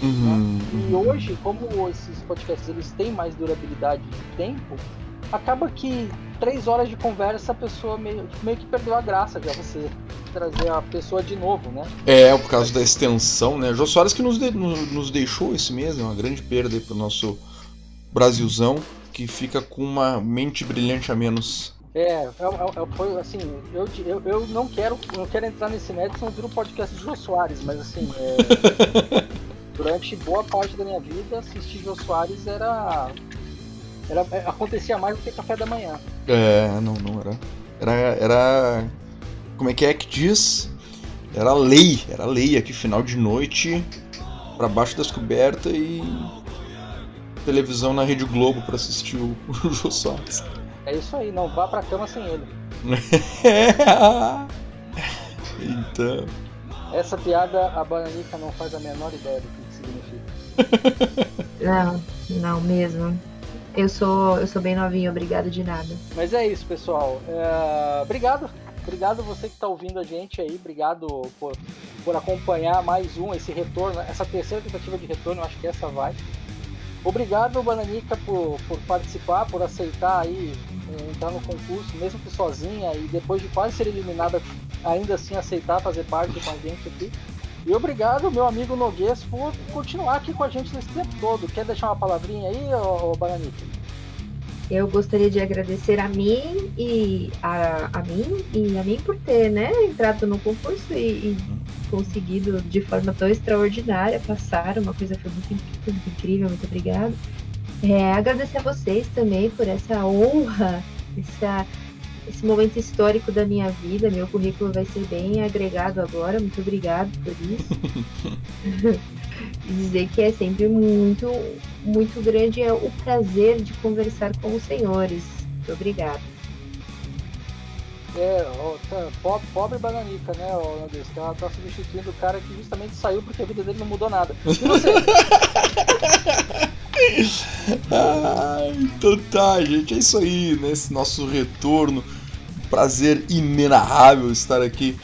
Uhum. Né? E hoje, como esses podcasts eles têm mais durabilidade de tempo, acaba que três horas de conversa a pessoa meio, meio que perdeu a graça de você trazer a pessoa de novo, né? É, por causa da extensão, né? Jô Soares que nos, de, nos deixou esse mês, é uma grande perda para o nosso Brasilzão, que fica com uma mente brilhante a menos. É, é, é, foi assim, eu, eu, eu não quero não quero entrar nesse mérito, senão vira um podcast de Jô Soares, mas assim, é, <laughs> durante boa parte da minha vida, assistir Jô Soares era era, é, acontecia mais do que café da manhã. É, não, não era. Era. Era. Como é que é que diz? Era lei, era lei aqui, final de noite, para baixo das cobertas e televisão na Rede Globo para assistir o, <laughs> o Jô Soares. É isso aí, não vá pra cama sem ele. <laughs> então. Essa piada a Bananica não faz a menor ideia do que significa. Não, não mesmo. Eu sou, eu sou bem novinho, obrigado de nada. Mas é isso, pessoal. É... Obrigado. Obrigado você que está ouvindo a gente aí. Obrigado por, por acompanhar mais um, esse retorno, essa terceira tentativa de retorno, eu acho que essa vai. Obrigado, Bananica, por, por participar, por aceitar aí é, entrar no concurso, mesmo que sozinha, e depois de quase ser eliminada, ainda assim aceitar fazer parte com a gente aqui. E obrigado, meu amigo Noguês, por continuar aqui com a gente nesse tempo todo. Quer deixar uma palavrinha aí, ô, ô? Eu gostaria de agradecer a mim e a, a mim e a mim por ter né, entrado no concurso e, e conseguido de forma tão extraordinária passar. Uma coisa foi muito, muito incrível, muito obrigada. É, agradecer a vocês também por essa honra, essa esse momento histórico da minha vida. Meu currículo vai ser bem agregado agora. Muito obrigado por isso. e <laughs> dizer que é sempre muito, muito grande é o prazer de conversar com os senhores. Muito obrigado. É, ó, tá, pobre, pobre bananica, né, ó, Deus, que ela tá substituindo o cara que justamente saiu porque a vida dele não mudou nada. E você? <laughs> ah, então tá, gente, é isso aí, nesse nosso retorno. Prazer inenarrável estar aqui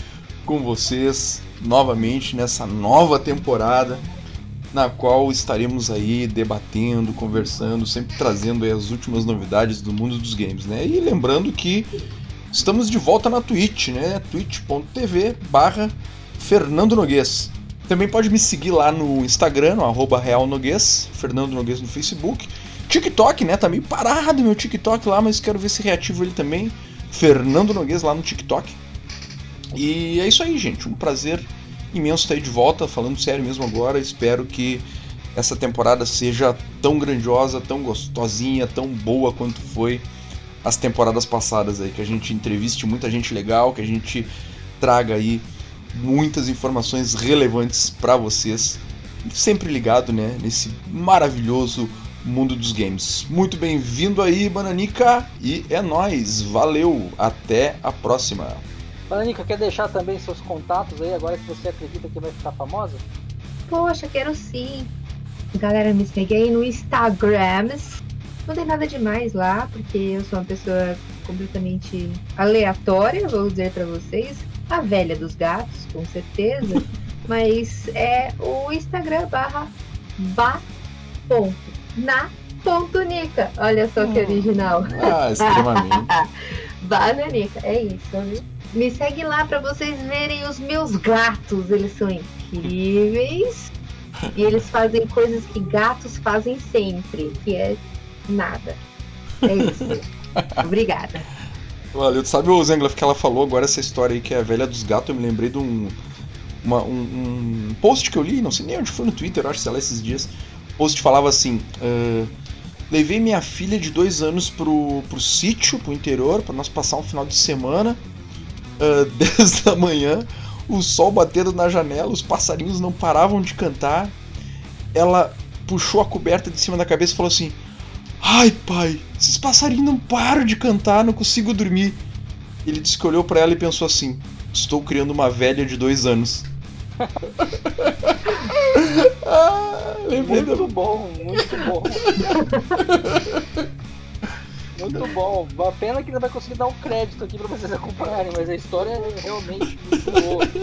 com vocês novamente nessa nova temporada. na qual estaremos aí debatendo, conversando, sempre trazendo as últimas novidades do mundo dos games, né? E lembrando que estamos de volta na Twitch, né? twitch.tv barra Fernando. Também pode me seguir lá no Instagram, no arroba Real Noguês, Fernando Noguês no Facebook. TikTok, né? Tá meio parado meu TikTok lá, mas quero ver se reativo ele também. Fernando Noguês lá no TikTok. E é isso aí, gente. Um prazer imenso estar aí de volta, falando sério mesmo agora. Espero que essa temporada seja tão grandiosa, tão gostosinha, tão boa quanto foi as temporadas passadas aí, que a gente entreviste muita gente legal, que a gente traga aí muitas informações relevantes para vocês. Sempre ligado, né, nesse maravilhoso mundo dos games. Muito bem-vindo aí, Bananica, e é nós. Valeu, até a próxima. Bananica, quer deixar também seus contatos aí agora que você acredita que vai ficar famosa? Poxa, quero sim. Galera, me segue aí no Instagram. Não tem nada demais lá, porque eu sou uma pessoa completamente aleatória, vou dizer para vocês. A velha dos gatos, com certeza. <laughs> Mas é o Instagram barra ba ponto, na ponto nica. Olha só que original. Ah, extremamente. <laughs> Bananica, é isso, viu? Me segue lá para vocês verem os meus gatos. Eles são incríveis. E eles fazem coisas que gatos fazem sempre, que é nada. É isso. <laughs> Obrigada. Valeu. Sabe o Zengloff que ela falou agora, essa história aí que é a velha dos gatos? Eu me lembrei de um, uma, um, um, post que eu li, não sei nem onde foi no Twitter, acho, sei lá, esses dias. O post falava assim: uh, Levei minha filha de dois anos pro, pro sítio, pro interior, para nós passar um final de semana. <laughs> Uh, 10 da manhã, o sol batendo na janela, os passarinhos não paravam de cantar. Ela puxou a coberta de cima da cabeça e falou assim: Ai, pai, esses passarinhos não param de cantar, não consigo dormir. Ele disse que olhou para ela e pensou assim: Estou criando uma velha de dois anos. <laughs> ah, muito bom, muito bom. <laughs> muito bom. A pena que não vai conseguir dar um crédito aqui para vocês acompanharem, mas a história é realmente muito boa. <laughs>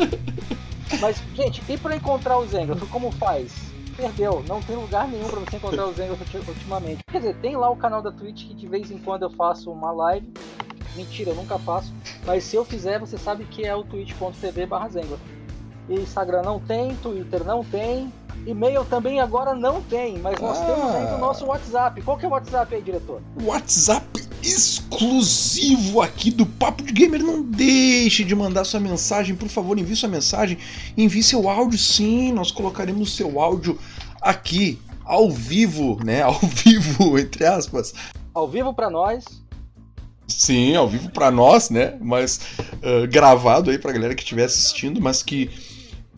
Mas, gente, e para encontrar o Zenga, como faz? Perdeu, não tem lugar nenhum para você encontrar o Zenga ultimamente. Quer dizer, tem lá o canal da Twitch que de vez em quando eu faço uma live. Mentira, eu nunca faço. Mas se eu fizer, você sabe que é o twitch.tv barra. Instagram não tem, Twitter não tem, e-mail também agora não tem, mas nós ah. temos aí o nosso WhatsApp. Qual que é o WhatsApp aí, diretor? WhatsApp exclusivo aqui do Papo de Gamer. Não deixe de mandar sua mensagem, por favor, envie sua mensagem, envie seu áudio, sim, nós colocaremos seu áudio aqui ao vivo, né? Ao vivo, <laughs> entre aspas. Ao vivo para nós, Sim, ao vivo para nós, né? Mas uh, gravado aí pra galera que estiver assistindo, mas que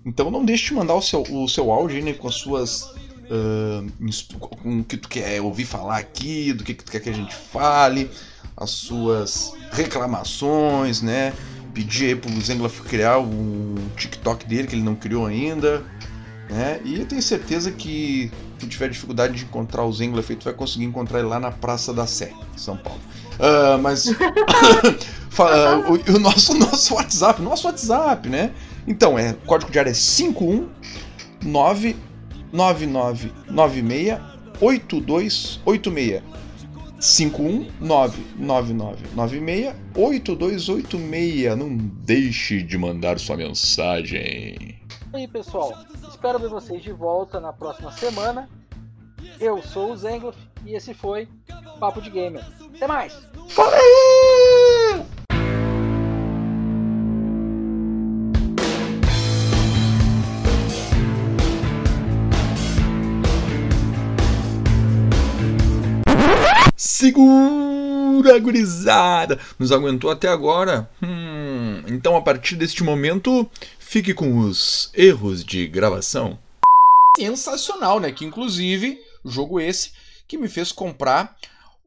então não deixe de mandar o seu, o seu áudio né, com as suas. Uh, com o que tu quer ouvir falar aqui, do que, que tu quer que a gente fale, as suas reclamações, né? Pedir aí pro Zenglaf criar o TikTok dele, que ele não criou ainda. Né? E eu tenho certeza que se tu tiver dificuldade de encontrar o Zenglaf, tu vai conseguir encontrar ele lá na Praça da Sé, São Paulo. Uh, mas <laughs> <laughs> uh, o, o, nosso, nosso WhatsApp, nosso WhatsApp, né? Então, é, o código de área é 51999968286. 51999968286. Não deixe de mandar sua mensagem. E aí, pessoal, espero ver vocês de volta na próxima semana. Eu sou o Zengloff e esse foi Papo de Gamer. Até mais! Falei! Segura, gurizada! Nos aguentou até agora? Hum, então a partir deste momento, fique com os erros de gravação. Sensacional, né? Que inclusive, jogo esse que me fez comprar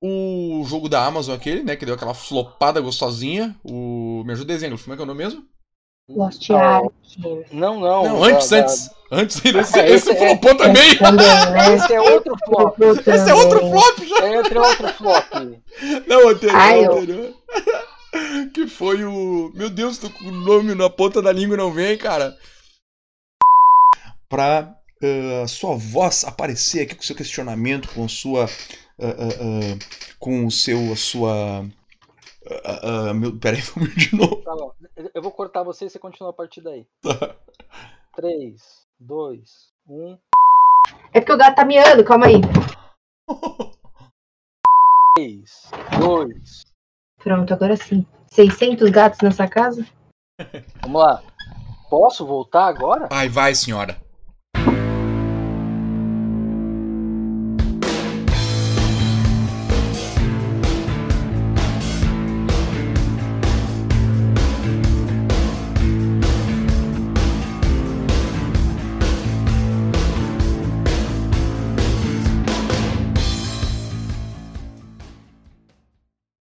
o jogo da Amazon aquele, né? Que deu aquela flopada gostosinha. O... Me ajuda desenho, como é que é o nome mesmo? Lost Ark. Não, não. Não, antes, da, antes. Da... Antes, esse, esse, esse é, flopou também. também né? <laughs> Esse é outro flop. Esse é outro flop já. É outro, outro flop. Não, anterior, Ai, anterior. Eu... <laughs> Que foi o. Meu Deus, tô com o nome na ponta da língua não vem, cara. Pra uh, sua voz aparecer aqui com seu questionamento, com sua. Uh, com o seu. a sua. Meu, peraí, <laughs> vamos de novo. Tá bom. Eu vou cortar você e você continua a partir daí. 3, 2, 1. É porque o gato tá miando, calma aí. 3, 2. Pronto, agora sim. 600 gatos nessa casa? Vamos lá. Posso voltar agora? Vai, vai, senhora.